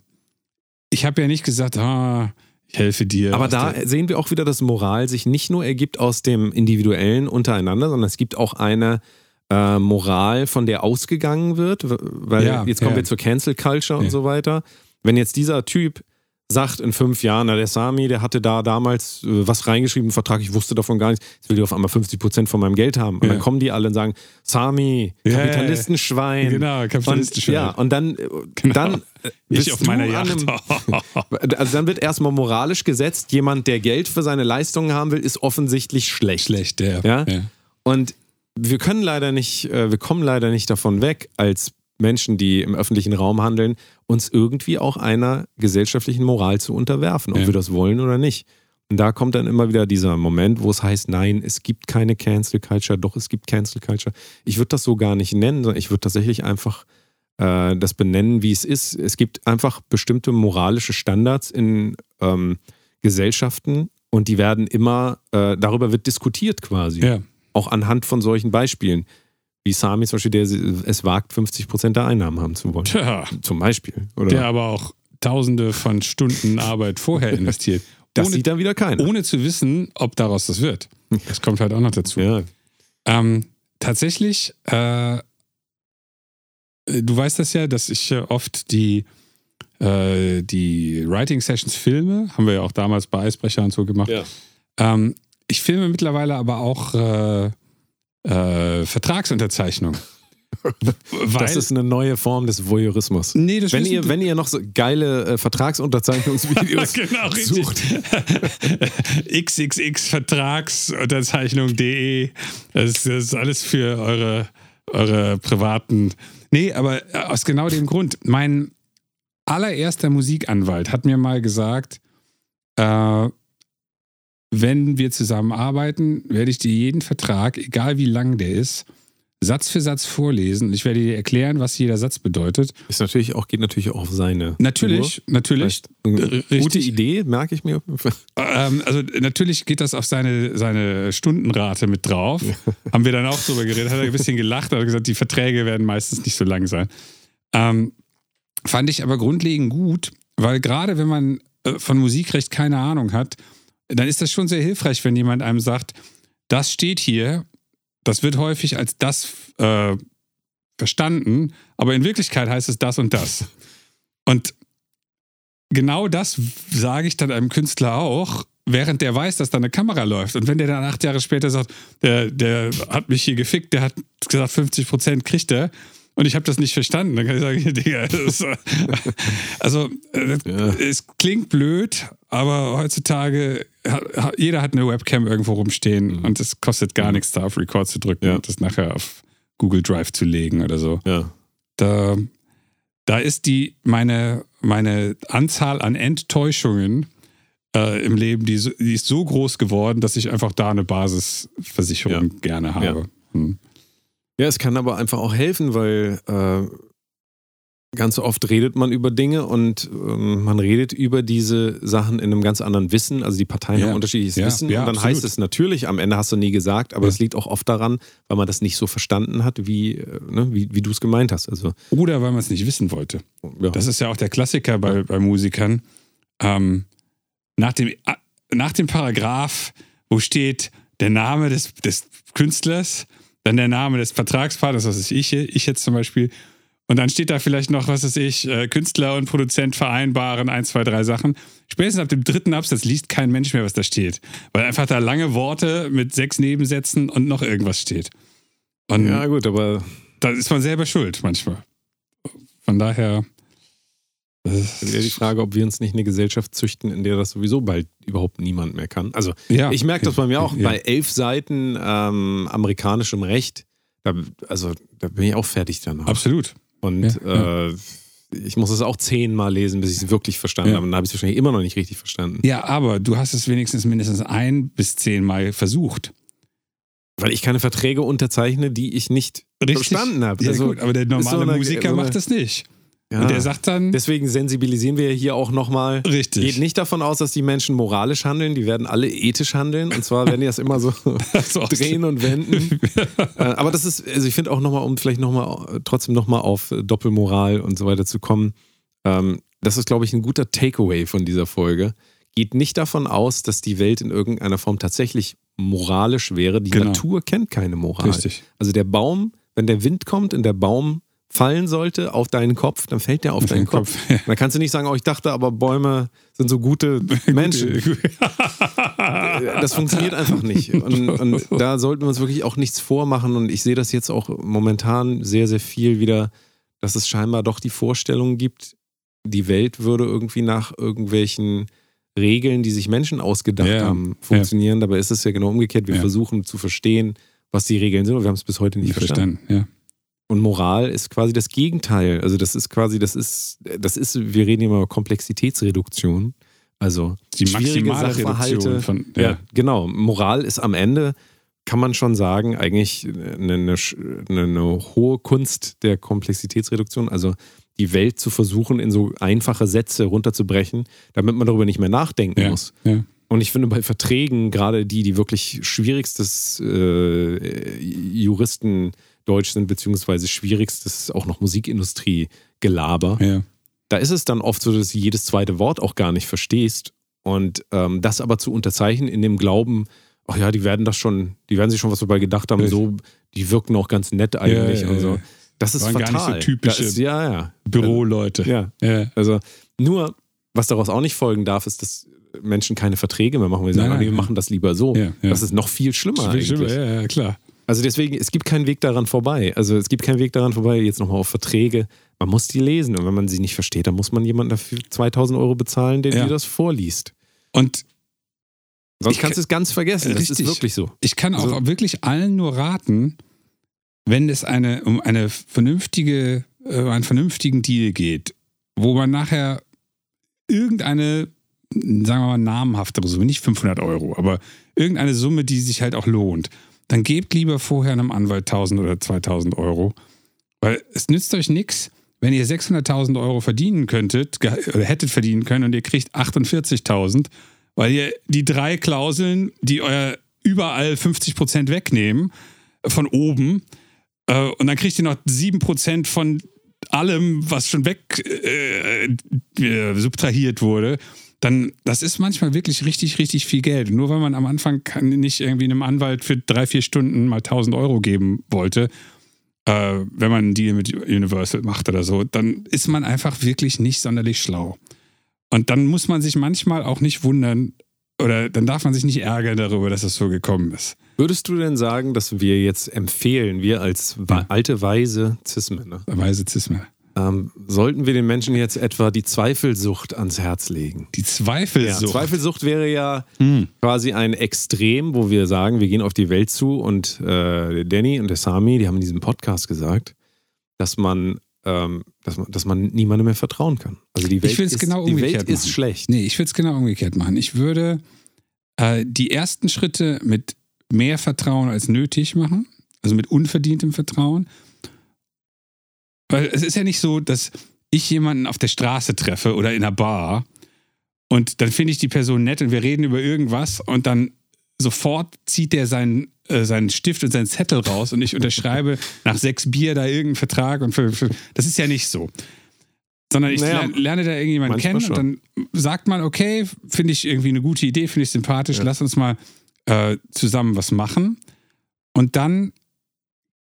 Ich habe ja nicht gesagt, ah, ich helfe dir. Aber da sehen wir auch wieder, dass Moral sich nicht nur ergibt aus dem Individuellen untereinander, sondern es gibt auch eine äh, Moral, von der ausgegangen wird, weil Ja, jetzt kommen ja. wir zur Cancel Culture und so weiter. Wenn jetzt dieser Typ sagt in fünf Jahren, na der Sami, der hatte da damals äh, was reingeschrieben, einen Vertrag, ich wusste davon gar nichts, jetzt will die auf einmal 50 Prozent von meinem Geld haben. Und Ja. dann kommen die alle und sagen, Sami. Kapitalistenschwein. Genau, Und, Kapitalistenschwein. ja, und dann, äh, Genau. dann äh, ich auf meiner Yacht. einem- also dann wird erstmal moralisch gesetzt, jemand, der Geld für seine Leistungen haben will, ist offensichtlich schlecht. Schlecht, ja. Ja? ja. Und wir können leider nicht, äh, wir kommen leider nicht davon weg, als Menschen, die im öffentlichen Raum handeln, uns irgendwie auch einer gesellschaftlichen Moral zu unterwerfen, ob Ja. wir das wollen oder nicht. Und da kommt dann immer wieder dieser Moment, wo es heißt, nein, es gibt keine Cancel Culture, doch es gibt Cancel Culture. Ich würde das so gar nicht nennen, sondern ich würde tatsächlich einfach äh, das benennen, wie es ist. Es gibt einfach bestimmte moralische Standards in ähm, Gesellschaften und die werden immer, äh, darüber wird diskutiert quasi. Ja. Auch anhand von solchen Beispielen. Wie Sami zum Beispiel, der es wagt, 50 Prozent der Einnahmen haben zu wollen. Tja, Zum Beispiel. Oder? der aber auch tausende von Stunden Arbeit vorher investiert. das ohne, sieht dann wieder keiner. ohne zu wissen, ob daraus das wird. Das kommt halt auch noch dazu. Ja. Ähm, tatsächlich, äh, du weißt das ja, dass ich oft die, äh, die Writing Sessions filme. Haben wir ja auch damals bei Eisbrecher und so gemacht. Ja. Ähm, ich filme mittlerweile aber auch äh, äh, Vertragsunterzeichnung. Weil, Das ist eine neue Form des Voyeurismus. nee, das Wenn ihr, wenn ihr noch so geile äh, Vertragsunterzeichnungsvideos genau, sucht, xxxvertragsunterzeichnung.de. Das, das ist alles für eure, eure privaten. Nee, aber aus genau dem Grund. Mein allererster Musikanwalt hat mir mal gesagt, äh, wenn wir zusammen arbeiten, werde ich dir jeden Vertrag, egal wie lang der ist, Satz für Satz vorlesen. Ich werde dir erklären, was jeder Satz bedeutet. ist natürlich auch, geht natürlich auch auf seine. Natürlich, natürlich. Uhr. R- Gute richtig. Idee, merke ich mir. Ähm, also natürlich geht das auf seine, seine Stundenrate mit drauf. Haben wir dann auch drüber geredet, hat er ein bisschen gelacht, hat gesagt, die Verträge werden meistens nicht so lang sein. Ähm, fand ich aber grundlegend gut, weil gerade wenn man äh, von Musikrecht keine Ahnung hat, dann ist das schon sehr hilfreich, wenn jemand einem sagt, das steht hier, das wird häufig als das äh, verstanden, aber in Wirklichkeit heißt es das und das. Und genau das sage ich dann einem Künstler auch, während der weiß, dass da eine Kamera läuft. Und wenn der dann acht Jahre später sagt, der, der hat mich hier gefickt, der hat gesagt, 50 Prozent kriegt er. Und ich habe das nicht verstanden. Dann kann ich sagen, Digga, das, ist- also äh, Ja. es klingt blöd, aber heutzutage jeder hat eine Webcam irgendwo rumstehen und es kostet gar nichts, da auf Record zu drücken Ja. und das nachher auf Google Drive zu legen oder so Ja. da, da ist die meine, meine Anzahl an Enttäuschungen äh, im Leben, die, so- die ist so groß geworden, dass ich einfach da eine Basisversicherung gerne habe. Hm. Ja, es kann aber einfach auch helfen, weil äh, ganz oft redet man über Dinge und ähm, man redet über diese Sachen in einem ganz anderen Wissen. Also die Parteien Ja. haben unterschiedliches Ja, Wissen. ja, und dann absolut. heißt es natürlich, am Ende hast du nie gesagt, aber es liegt auch oft daran, weil man das nicht so verstanden hat, wie, äh, ne, wie, wie du es gemeint hast. Also, Oder weil man es nicht wissen wollte. Das ist ja auch der Klassiker bei, bei Musikern. Ähm, nach, dem, ah, nach dem Paragraph, wo steht der Name des, des Künstlers, dann der Name des Vertragspartners, was ist ich, ich jetzt zum Beispiel, und dann steht da vielleicht noch, was weiß ich, äh, Künstler und Produzent vereinbaren, ein, zwei, drei Sachen. Spätestens ab dem dritten Absatz liest kein Mensch mehr, was da steht. Weil einfach da lange Worte mit sechs Nebensätzen und noch irgendwas steht. Und ja, gut, aber da ist man selber schuld manchmal. Von daher. Das ist eher die Frage, ob wir uns nicht eine Gesellschaft züchten, in der das sowieso bald überhaupt niemand mehr kann. Also ja, Ich merke das bei mir auch. Ja. Bei elf Seiten ähm, amerikanischem Recht, da, also da bin ich auch fertig danach. Absolut. Und Ja, Äh, ich muss es auch zehnmal lesen, bis ich es wirklich verstanden Ja. habe. Und dann habe ich es wahrscheinlich immer noch nicht richtig verstanden. Ja, aber du hast es wenigstens mindestens ein bis zehnmal versucht. Weil ich keine Verträge unterzeichne, die ich nicht verstanden habe. Ja, also, gut, aber der normale so eine- Musiker so eine- macht das nicht. Ja. Und der sagt dann, Deswegen sensibilisieren wir hier auch nochmal. richtig. Geht nicht davon aus, dass die Menschen moralisch handeln, die werden alle ethisch handeln. Und zwar werden die das immer so aus- drehen und wenden. Äh, aber das ist, also ich finde auch nochmal, um vielleicht nochmal, trotzdem nochmal auf Doppelmoral und so weiter zu kommen, ähm, das ist, glaube ich, ein guter Takeaway von dieser Folge. Geht nicht davon aus, dass die Welt in irgendeiner Form tatsächlich moralisch wäre. Die Genau. Natur kennt keine Moral. Richtig. Also der Baum, wenn der Wind kommt und der Baum fallen sollte auf deinen Kopf, dann fällt der auf deinen Kopf. Ja. Dann kannst du nicht sagen, oh, ich dachte aber, Bäume sind so gute Menschen. Das funktioniert einfach nicht. Und, und da sollten wir uns wirklich auch nichts vormachen. Und ich sehe das jetzt auch momentan sehr, sehr viel wieder, dass es scheinbar doch die Vorstellung gibt, die Welt würde irgendwie nach irgendwelchen Regeln, die sich Menschen ausgedacht Ja, haben, funktionieren. Dabei ist es ja genau umgekehrt. Wir Ja. versuchen zu verstehen, was die Regeln sind, aber wir haben es bis heute nicht Nicht verstanden. verstanden. Ja. Und Moral ist quasi das Gegenteil. Also das ist quasi, das ist, das ist, wir reden immer über Komplexitätsreduktion. Also Die maximale. Reduktion von. Ja. genau. Moral ist am Ende kann man schon sagen, eigentlich eine, eine, eine, hohe Kunst der Komplexitätsreduktion. Also die Welt zu versuchen, in so einfache Sätze runterzubrechen, damit man darüber nicht mehr nachdenken Ja, muss. ja. Und ich finde bei Verträgen, gerade die, die wirklich schwierigstes äh, Juristendeutsch sind, beziehungsweise schwierigstes auch noch Musikindustrie-Gelaber, ja. da ist es dann oft so, dass du jedes zweite Wort auch gar nicht verstehst. Und ähm, das aber zu unterzeichnen in dem Glauben, ach ja, die werden das schon, die werden sich schon was dabei gedacht haben, so, die wirken auch ganz nett eigentlich Ja, ja, und so. Das ist Waren gar nicht so fatal. typische ist, ja, ja. Büroleute. Ja. ja. Also nur, was daraus auch nicht folgen darf, ist, dass Menschen keine Verträge mehr machen, weil sie Nein, sagen, nein, wir ja. machen das lieber so. Das ist noch viel schlimmer Viel eigentlich. schlimmer, ja, klar. Also deswegen, es gibt keinen Weg daran vorbei. Also es gibt keinen Weg daran vorbei, jetzt nochmal auf Verträge. Man muss die lesen und wenn man sie nicht versteht, dann muss man jemanden dafür 2000 Euro bezahlen, der Ja. dir das vorliest. Und Sonst Ich kannst du es ganz vergessen. Das Richtig. ist wirklich so. ich kann auch Also- wirklich allen nur raten, wenn es eine, um eine vernünftige, äh, einen vernünftigen Deal geht, wo man nachher irgendeine, sagen wir mal, namhaftere Summe, nicht 500 Euro, aber irgendeine Summe, die sich halt auch lohnt, dann gebt lieber vorher einem Anwalt 1000 oder 2000 Euro, weil es nützt euch nichts, wenn ihr 600.000 Euro verdienen könntet, oder hättet verdienen können und ihr kriegt 48.000, weil ihr die drei Klauseln, die euer überall 50 Prozent wegnehmen, von oben, äh, und dann kriegt ihr noch 7 Prozent von allem, was schon weg äh, äh, subtrahiert wurde, dann, das ist manchmal wirklich richtig, richtig viel Geld. Nur weil man am Anfang kann, nicht irgendwie einem Anwalt für drei, vier Stunden mal 1000 Euro geben wollte, äh, wenn man einen Deal mit Universal macht oder so, dann ist man einfach wirklich nicht sonderlich schlau. Und dann muss man sich manchmal auch nicht wundern oder dann darf man sich nicht ärgern darüber, dass es so gekommen ist. Würdest du denn sagen, dass wir jetzt empfehlen, wir als Ja. alte, weise Cis-Männer, Weise Zisme. Ähm, sollten wir den Menschen jetzt etwa die Zweifelsucht ans Herz legen? Die Zweifelsucht. Ja, Zweifelsucht wäre ja Hm. quasi ein Extrem, wo wir sagen, wir gehen auf die Welt zu und äh, der Danny und der Sami, die haben in diesem Podcast gesagt, dass man, ähm, dass man, dass man niemandem mehr vertrauen kann. Also die Welt, ist, genau die Welt ist schlecht. Nee, ich würde es genau umgekehrt machen. Ich würde äh, die ersten Schritte mit mehr Vertrauen als nötig machen, also mit unverdientem Vertrauen. Weil es ist ja nicht so, dass ich jemanden auf der Straße treffe oder in einer Bar und dann finde ich die Person nett und wir reden über irgendwas und dann sofort zieht der seinen, äh, seinen Stift und seinen Zettel raus und ich unterschreibe nach sechs Bier da irgendeinen Vertrag und für, für, das ist ja nicht so. Sondern ich Naja, lerne, lerne da irgendjemanden kennen und dann sagt man, okay, finde ich irgendwie eine gute Idee, finde ich sympathisch, Ja. lass uns mal äh, zusammen was machen. Und dann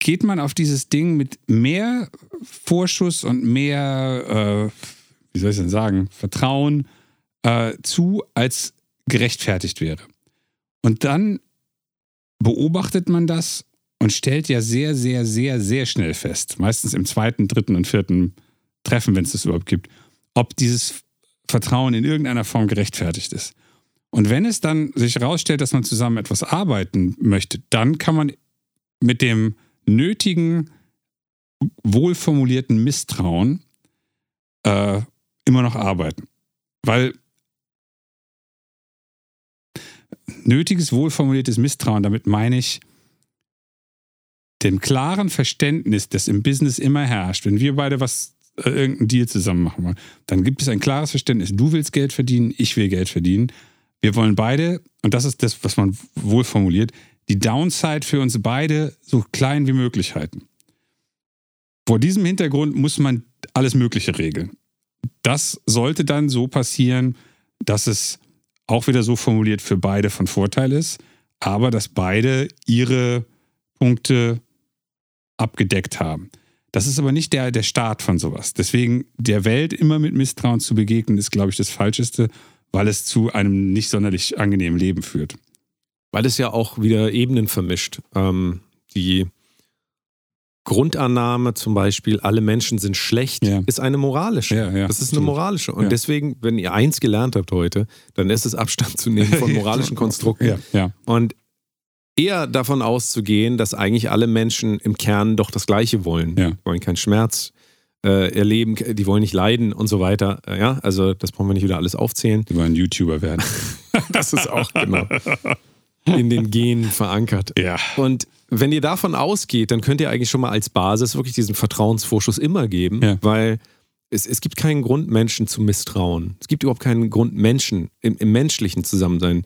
geht man auf dieses Ding mit mehr Vorschuss und mehr, äh, wie soll ich denn sagen, Vertrauen äh, zu, als gerechtfertigt wäre. Und dann beobachtet man das und stellt ja sehr, sehr, sehr, sehr schnell fest, meistens im zweiten, dritten und vierten Treffen, wenn es das überhaupt gibt, ob dieses Vertrauen in irgendeiner Form gerechtfertigt ist. Und wenn es dann sich herausstellt, dass man zusammen etwas arbeiten möchte, dann kann man mit dem nötigen, wohlformulierten Misstrauen äh, immer noch arbeiten. Weil nötiges, wohlformuliertes Misstrauen, damit meine ich dem klaren Verständnis, das im Business immer herrscht, wenn wir beide was, äh, irgendeinen Deal zusammen machen wollen, dann gibt es ein klares Verständnis. Du willst Geld verdienen, ich will Geld verdienen. Wir wollen beide, und das ist das, was man wohl formuliert, die Downside für uns beide so klein wie möglich halten. Vor diesem Hintergrund muss man alles Mögliche regeln. Das sollte dann so passieren, dass es auch wieder so formuliert für beide von Vorteil ist, aber dass beide ihre Punkte abgedeckt haben. Das ist aber nicht der, der Start von sowas. Deswegen der Welt immer mit Misstrauen zu begegnen, ist, glaube ich, das Falscheste, weil es zu einem nicht sonderlich angenehmen Leben führt. Weil es ja auch wieder Ebenen vermischt. Ähm, die Grundannahme zum Beispiel, alle Menschen sind schlecht, Ja. ist eine moralische. Ja, ja, das ist eine moralische. Und deswegen, wenn ihr eins gelernt habt heute, dann ist es Abstand zu nehmen von moralischen Konstrukten. Und eher davon auszugehen, dass eigentlich alle Menschen im Kern doch das Gleiche wollen. Die wollen keinen Schmerz äh, erleben, die wollen nicht leiden und so weiter. Äh, Ja, also das brauchen wir nicht wieder alles aufzählen. Die wollen YouTuber werden. Das ist auch genau. in den Genen verankert. Ja. Und wenn ihr davon ausgeht, dann könnt ihr eigentlich schon mal als Basis wirklich diesen Vertrauensvorschuss immer geben, Ja. weil es, es gibt keinen Grund, Menschen zu misstrauen. Es gibt überhaupt keinen Grund, Menschen im, im menschlichen Zusammensein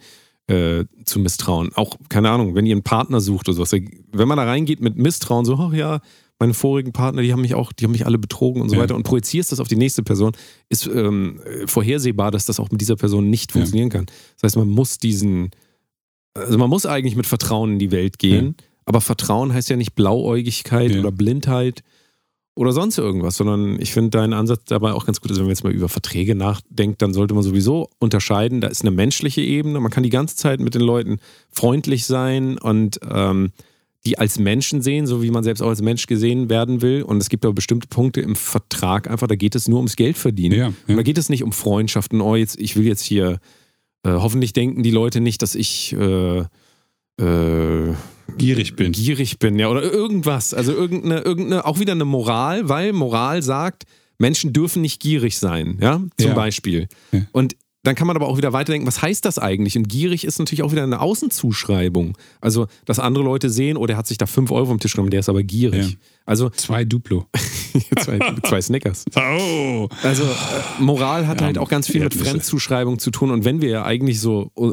äh, zu misstrauen. Auch, keine Ahnung, wenn ihr einen Partner sucht oder sowas. Wenn man da reingeht mit Misstrauen, so, ach ja, meine vorigen Partner, die haben mich auch, die haben mich alle betrogen und so Ja. weiter und projizierst das auf die nächste Person, ist ähm, vorhersehbar, dass das auch mit dieser Person nicht Ja. funktionieren kann. Das heißt, man muss diesen, also man muss eigentlich mit Vertrauen in die Welt gehen, aber Vertrauen heißt ja nicht Blauäugigkeit Ja. oder Blindheit oder sonst irgendwas, sondern ich finde deinen Ansatz dabei auch ganz gut. Also wenn man jetzt mal über Verträge nachdenkt, dann sollte man sowieso unterscheiden. Da ist eine menschliche Ebene. Man kann die ganze Zeit mit den Leuten freundlich sein und ähm, die als Menschen sehen, so wie man selbst auch als Mensch gesehen werden will. Und es gibt aber bestimmte Punkte im Vertrag einfach, da geht es nur ums Geld verdienen. Ja, Und ja. da geht es nicht um Freundschaften. Oh, jetzt, ich will jetzt hier, äh, hoffentlich denken die Leute nicht, dass ich äh, äh, Gierig bin. gierig bin, ja, oder irgendwas. Also irgendeine, irgendeine, auch wieder eine Moral, weil Moral sagt, Menschen dürfen nicht gierig sein, ja, zum Ja. Beispiel. Ja. Und dann kann man aber auch wieder weiterdenken, was heißt das eigentlich? Und gierig ist natürlich auch wieder eine Außenzuschreibung. Also, dass andere Leute sehen, oh, der hat sich da 5 Euro vom Tisch genommen, der ist aber gierig. Ja. Also, Zwei Duplo. zwei, zwei Snickers. Oh. Also äh, Moral hat Ja, halt auch ganz viel mit. Fremdzuschreibung zu tun. Und wenn wir ja eigentlich so uh,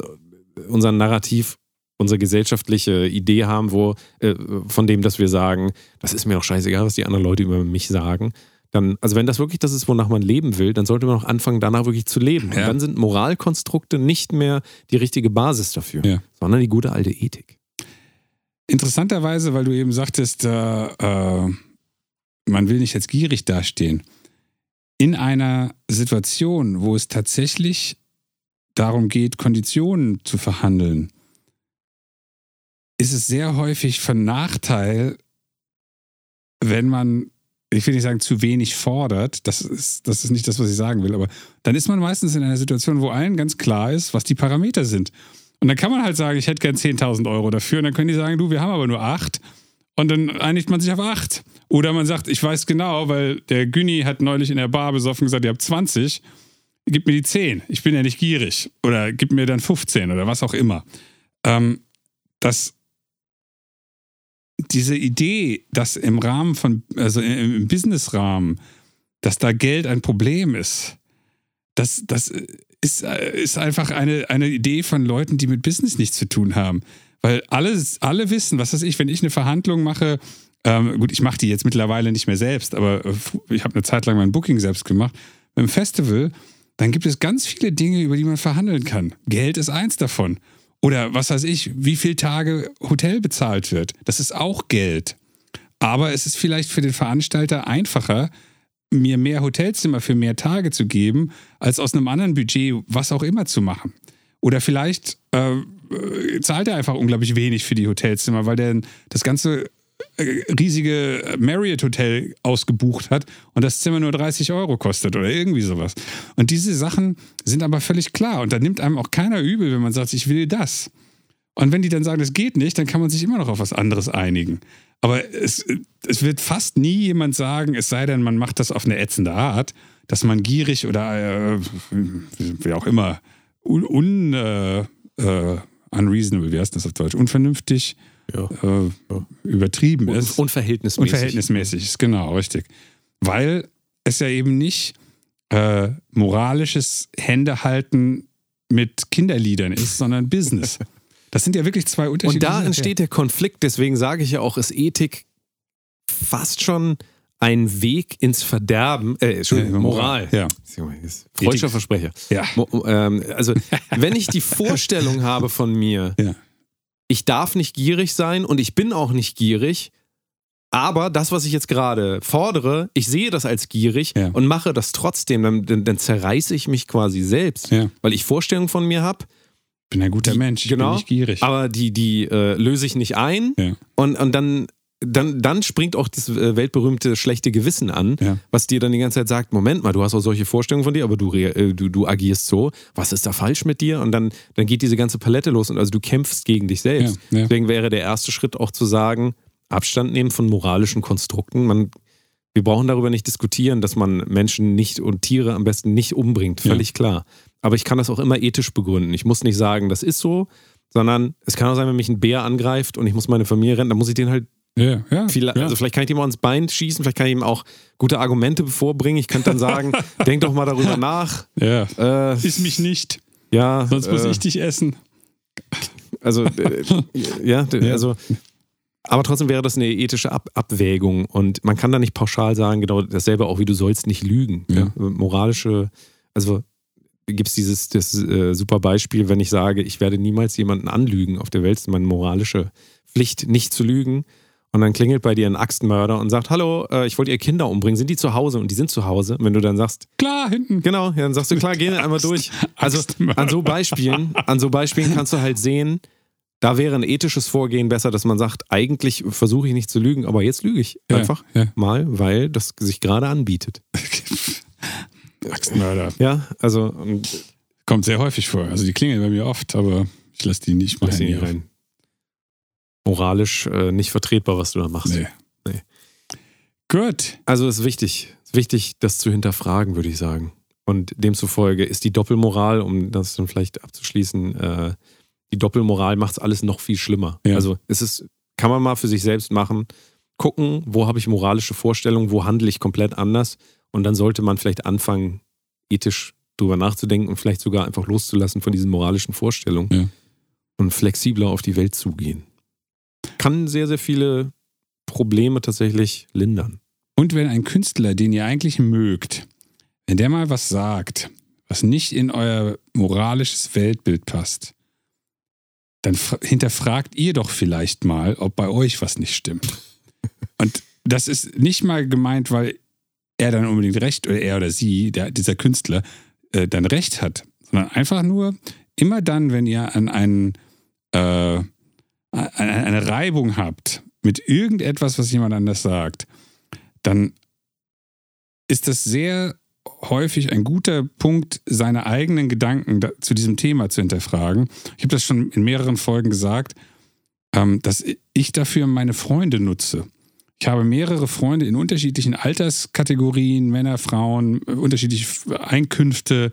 unser Narrativ, unsere gesellschaftliche Idee haben, wo äh, von dem, dass wir sagen, das ist mir doch scheißegal, was die anderen Leute über mich sagen, dann, also wenn das wirklich das ist, wonach man leben will, dann sollte man auch anfangen, danach wirklich zu leben. Und Ja. dann sind Moralkonstrukte nicht mehr die richtige Basis dafür, Ja. sondern die gute alte Ethik. Interessanterweise, weil du eben sagtest, äh, äh, man will nicht jetzt gierig dastehen. In einer Situation, wo es tatsächlich darum geht, Konditionen zu verhandeln, ist es sehr häufig von Nachteil, wenn man, ich will nicht sagen, zu wenig fordert. Das ist, das ist nicht das, was ich sagen will, aber dann ist man meistens in einer Situation, wo allen ganz klar ist, was die Parameter sind. Und dann kann man halt sagen, ich hätte gern 10.000 Euro dafür. Und dann können die sagen, du, wir haben aber nur 8. Und dann einigt man sich auf 8. Oder man sagt, ich weiß genau, weil der Günni hat neulich in der Bar besoffen gesagt, ihr habt 20, gib mir die 10. Ich bin ja nicht gierig. Oder gib mir dann 15 oder was auch immer. Ähm, das, diese Idee, dass im Rahmen von, also im Businessrahmen, dass da Geld ein Problem ist, das, das ist, ist einfach eine, eine Idee von Leuten, die mit Business nichts zu tun haben. Weil alle, alle wissen, was weiß ich, wenn ich eine Verhandlung mache, ähm, gut, ich mache die jetzt mittlerweile nicht mehr selbst, aber äh, ich habe eine Zeit lang mein Booking selbst gemacht. Beim Festival, dann gibt es ganz viele Dinge, über die man verhandeln kann. Geld ist eins davon. Oder was weiß ich, wie viele Tage Hotel bezahlt wird. Das ist auch Geld. Aber es ist vielleicht für den Veranstalter einfacher, mir mehr Hotelzimmer für mehr Tage zu geben, als aus einem anderen Budget was auch immer zu machen. Oder vielleicht äh, äh, zahlt er einfach unglaublich wenig für die Hotelzimmer, weil der das ganze äh, riesige Marriott-Hotel ausgebucht hat und das Zimmer nur 30 Euro kostet oder irgendwie sowas. Und diese Sachen sind aber völlig klar und da nimmt einem auch keiner übel, wenn man sagt, ich will das. Und wenn die dann sagen, das geht nicht, dann kann man sich immer noch auf was anderes einigen. Aber es, es wird fast nie jemand sagen, es sei denn, man macht das auf eine ätzende Art, dass man gierig oder äh, wie auch immer un, un äh, äh, unreasonable, wie heißt das auf Deutsch, unvernünftig, Ja. äh, übertrieben Un ist. unverhältnismäßig. Unverhältnismäßig ist, genau, richtig. Weil es ja eben nicht äh, moralisches Händehalten mit Kinderliedern ist, sondern Business. Das sind ja wirklich zwei unterschiedliche Und da entsteht der Konflikt, deswegen sage ich ja auch, ist Ethik fast schon ein Weg ins Verderben, äh, Entschuldigung, Moral. Ja. Freudscher Versprecher. Ja. Mo ähm, also, wenn ich die Vorstellung habe von mir, Ja. Ich darf nicht gierig sein und ich bin auch nicht gierig, aber das, was ich jetzt gerade fordere, ich sehe das als gierig Ja. und mache das trotzdem, dann, dann, dann zerreiße ich mich quasi selbst, Ja. weil ich Vorstellungen von mir habe, bin ein guter Mensch, ich genau, bin nicht gierig. aber die, die äh, löse ich nicht ein Ja. und, und dann, dann, dann springt auch das äh, weltberühmte schlechte Gewissen an, Ja. was dir dann die ganze Zeit sagt, Moment mal, du hast auch solche Vorstellungen von dir, aber du, äh, du, du agierst so, was ist da falsch mit dir? Und dann, dann geht diese ganze Palette los und also du kämpfst gegen dich selbst. Ja, ja. Deswegen wäre der erste Schritt auch zu sagen, Abstand nehmen von moralischen Konstrukten. Man, wir brauchen darüber nicht diskutieren, dass man Menschen nicht und Tiere am besten nicht umbringt, völlig klar. Aber ich kann das auch immer ethisch begründen. Ich muss nicht sagen, das ist so, sondern es kann auch sein, wenn mich ein Bär angreift und ich muss meine Familie rennen, dann muss ich den halt Ja, ja. viel, ja. also vielleicht kann ich ihm auch ins Bein schießen, vielleicht kann ich ihm auch gute Argumente vorbringen. Ich könnte dann sagen, denk doch mal darüber nach. ja. Äh, Iss mich nicht, ja, sonst muss äh, ich dich essen. Also, äh, Ja. also, aber trotzdem wäre das eine ethische Ab Abwägung und man kann da nicht pauschal sagen, genau dasselbe auch wie du sollst nicht lügen. Ja. Ja. Moralische, also gibt es dieses das, äh, super Beispiel, wenn ich sage, ich werde niemals jemanden anlügen auf der Welt, ist meine moralische Pflicht, nicht zu lügen. Und dann klingelt bei dir ein Axtmörder und sagt, hallo, äh, ich wollte ihr Kinder umbringen, sind die zu Hause? Und die sind zu Hause. Und wenn du dann sagst, Klar, hinten. Genau, dann sagst du, klar, geh einmal durch. Also an so Beispielen, an so Beispielen kannst du halt sehen, da wäre ein ethisches Vorgehen besser, dass man sagt, eigentlich versuche ich nicht zu lügen, aber jetzt lüge ich Ja, einfach ja. mal, weil das sich gerade anbietet. Axtmörder. Ja, also Kommt sehr häufig vor. Also die klingeln bei mir oft, aber ich lasse die nicht mal rein. Moralisch äh, nicht vertretbar, was du da machst. Nee. Nee. Gut. Also es ist wichtig, ist wichtig, das zu hinterfragen, würde ich sagen. Und demzufolge ist die Doppelmoral, um das dann vielleicht abzuschließen, äh, die Doppelmoral macht es alles noch viel schlimmer. Ja. Also es ist, kann man mal für sich selbst machen, gucken, wo habe ich moralische Vorstellungen, wo handle ich komplett anders und dann sollte man vielleicht anfangen, ethisch drüber nachzudenken und vielleicht sogar einfach loszulassen von diesen moralischen Vorstellungen Ja. und flexibler auf die Welt zugehen. Kann sehr, sehr viele Probleme tatsächlich lindern. Und wenn ein Künstler, den ihr eigentlich mögt, wenn der mal was sagt, was nicht in euer moralisches Weltbild passt, dann fra- hinterfragt ihr doch vielleicht mal, ob bei euch was nicht stimmt. Und das ist nicht mal gemeint, weil er dann unbedingt recht, oder er oder sie, der, dieser Künstler, äh, dann recht hat, sondern einfach nur immer dann, wenn ihr an einen, äh, eine Reibung habt mit irgendetwas, was jemand anders sagt, dann ist das sehr häufig ein guter Punkt, seine eigenen Gedanken da, zu diesem Thema zu hinterfragen. Ich habe das schon in mehreren Folgen gesagt, ähm, dass ich dafür meine Freunde nutze. Ich habe mehrere Freunde in unterschiedlichen Alterskategorien, Männer, Frauen, äh, unterschiedliche Einkünfte,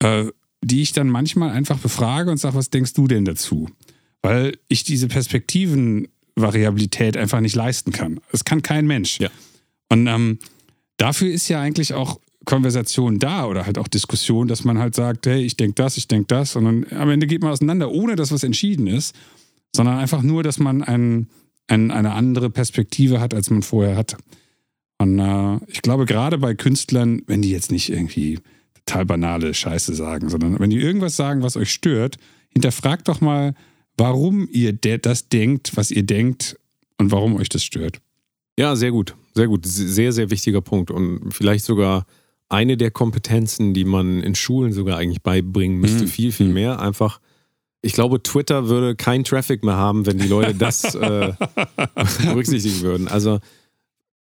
äh, die ich dann manchmal einfach befrage und sage, was denkst du denn dazu? Weil ich diese Perspektivenvariabilität einfach nicht leisten kann. Das kann kein Mensch. Ja. Und ähm, dafür ist ja eigentlich auch Konversation da oder halt auch Diskussion, dass man halt sagt, hey, ich denke das, ich denke das. Und dann am Ende geht man auseinander, ohne dass was entschieden ist, sondern einfach nur, dass man ein, ein, eine andere Perspektive hat, als man vorher hatte. Und äh, ich glaube, gerade bei Künstlern, wenn die jetzt nicht irgendwie total banale Scheiße sagen, sondern wenn die irgendwas sagen, was euch stört, hinterfragt doch mal, warum ihr de das denkt, was ihr denkt und warum euch das stört. Ja, sehr gut. Sehr gut. Sehr, sehr wichtiger Punkt. Und vielleicht sogar eine der Kompetenzen, die man in Schulen sogar eigentlich beibringen müsste. Mhm. Viel, viel Mhm. mehr. Einfach, ich glaube, Twitter würde kein Traffic mehr haben, wenn die Leute das äh, berücksichtigen würden. Also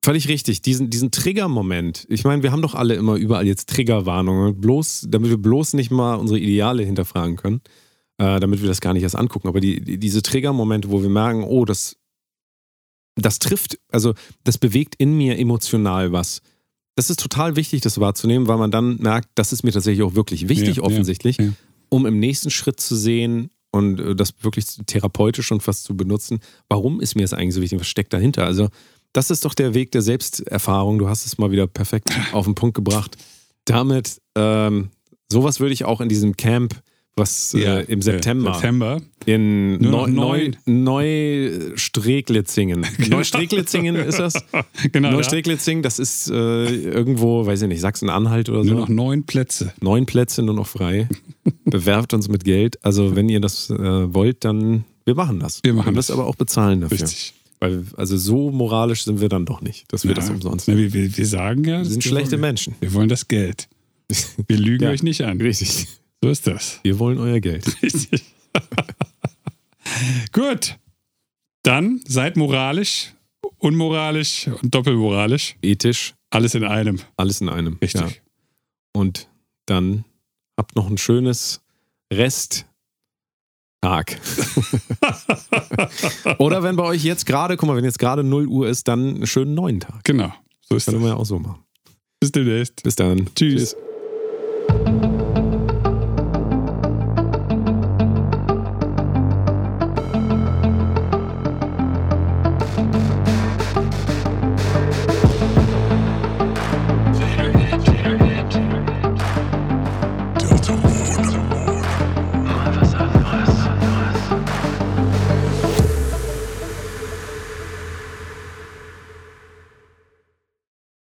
völlig richtig. Diesen, diesen Trigger-Moment. Ich meine, wir haben doch alle immer überall jetzt Triggerwarnungen. Bloß, damit wir bloß nicht mal unsere Ideale hinterfragen können. Äh, damit wir das gar nicht erst angucken. Aber die, die, diese Trigger-Momente, wo wir merken, oh, das, das trifft, also das bewegt in mir emotional was. Das ist total wichtig, das wahrzunehmen, weil man dann merkt, das ist mir tatsächlich auch wirklich wichtig, Ja, offensichtlich, ja, ja. um im nächsten Schritt zu sehen und äh, das wirklich therapeutisch schon fast zu benutzen. Warum ist mir das eigentlich so wichtig? Was steckt dahinter? Also, das ist doch der Weg der Selbsterfahrung. Du hast es mal wieder perfekt auf den Punkt gebracht. Damit, ähm, sowas würde ich auch in diesem Camp, was äh, im September, September. in Neu, Neu, Neustreglitzingen. Neustreglitzingen ist das? Genau. da- Neustreglitzing, das ist äh, irgendwo, weiß ich nicht, Sachsen-Anhalt oder so. Nur noch neun Plätze. Neun Plätze nur noch frei. Bewerbt uns mit Geld. Also, wenn ihr das äh, wollt, dann wir machen das. Wir machen wir müssen das. aber auch bezahlen dafür. Richtig. Weil, also so moralisch sind wir dann doch nicht, dass wir das umsonst Na, wir, wir, wir sagen ja, Wir sind schlechte wollen, Menschen. Wir wollen das Geld. Wir lügen Ja. euch nicht an. Richtig. So ist das. Wir wollen euer Geld. Richtig. Gut. Dann seid moralisch, unmoralisch und doppelmoralisch. Ethisch, Alles in einem. alles in einem. Richtig. Ja. Und dann habt noch ein schönes Rest. Tag. Oder wenn bei euch jetzt gerade, guck mal, wenn jetzt gerade 0 Uhr ist, dann einen schönen neuen Tag. Genau. So ist Können das. wir ja auch so machen. Bis demnächst. Bis dann. Tschüss. Tschüss.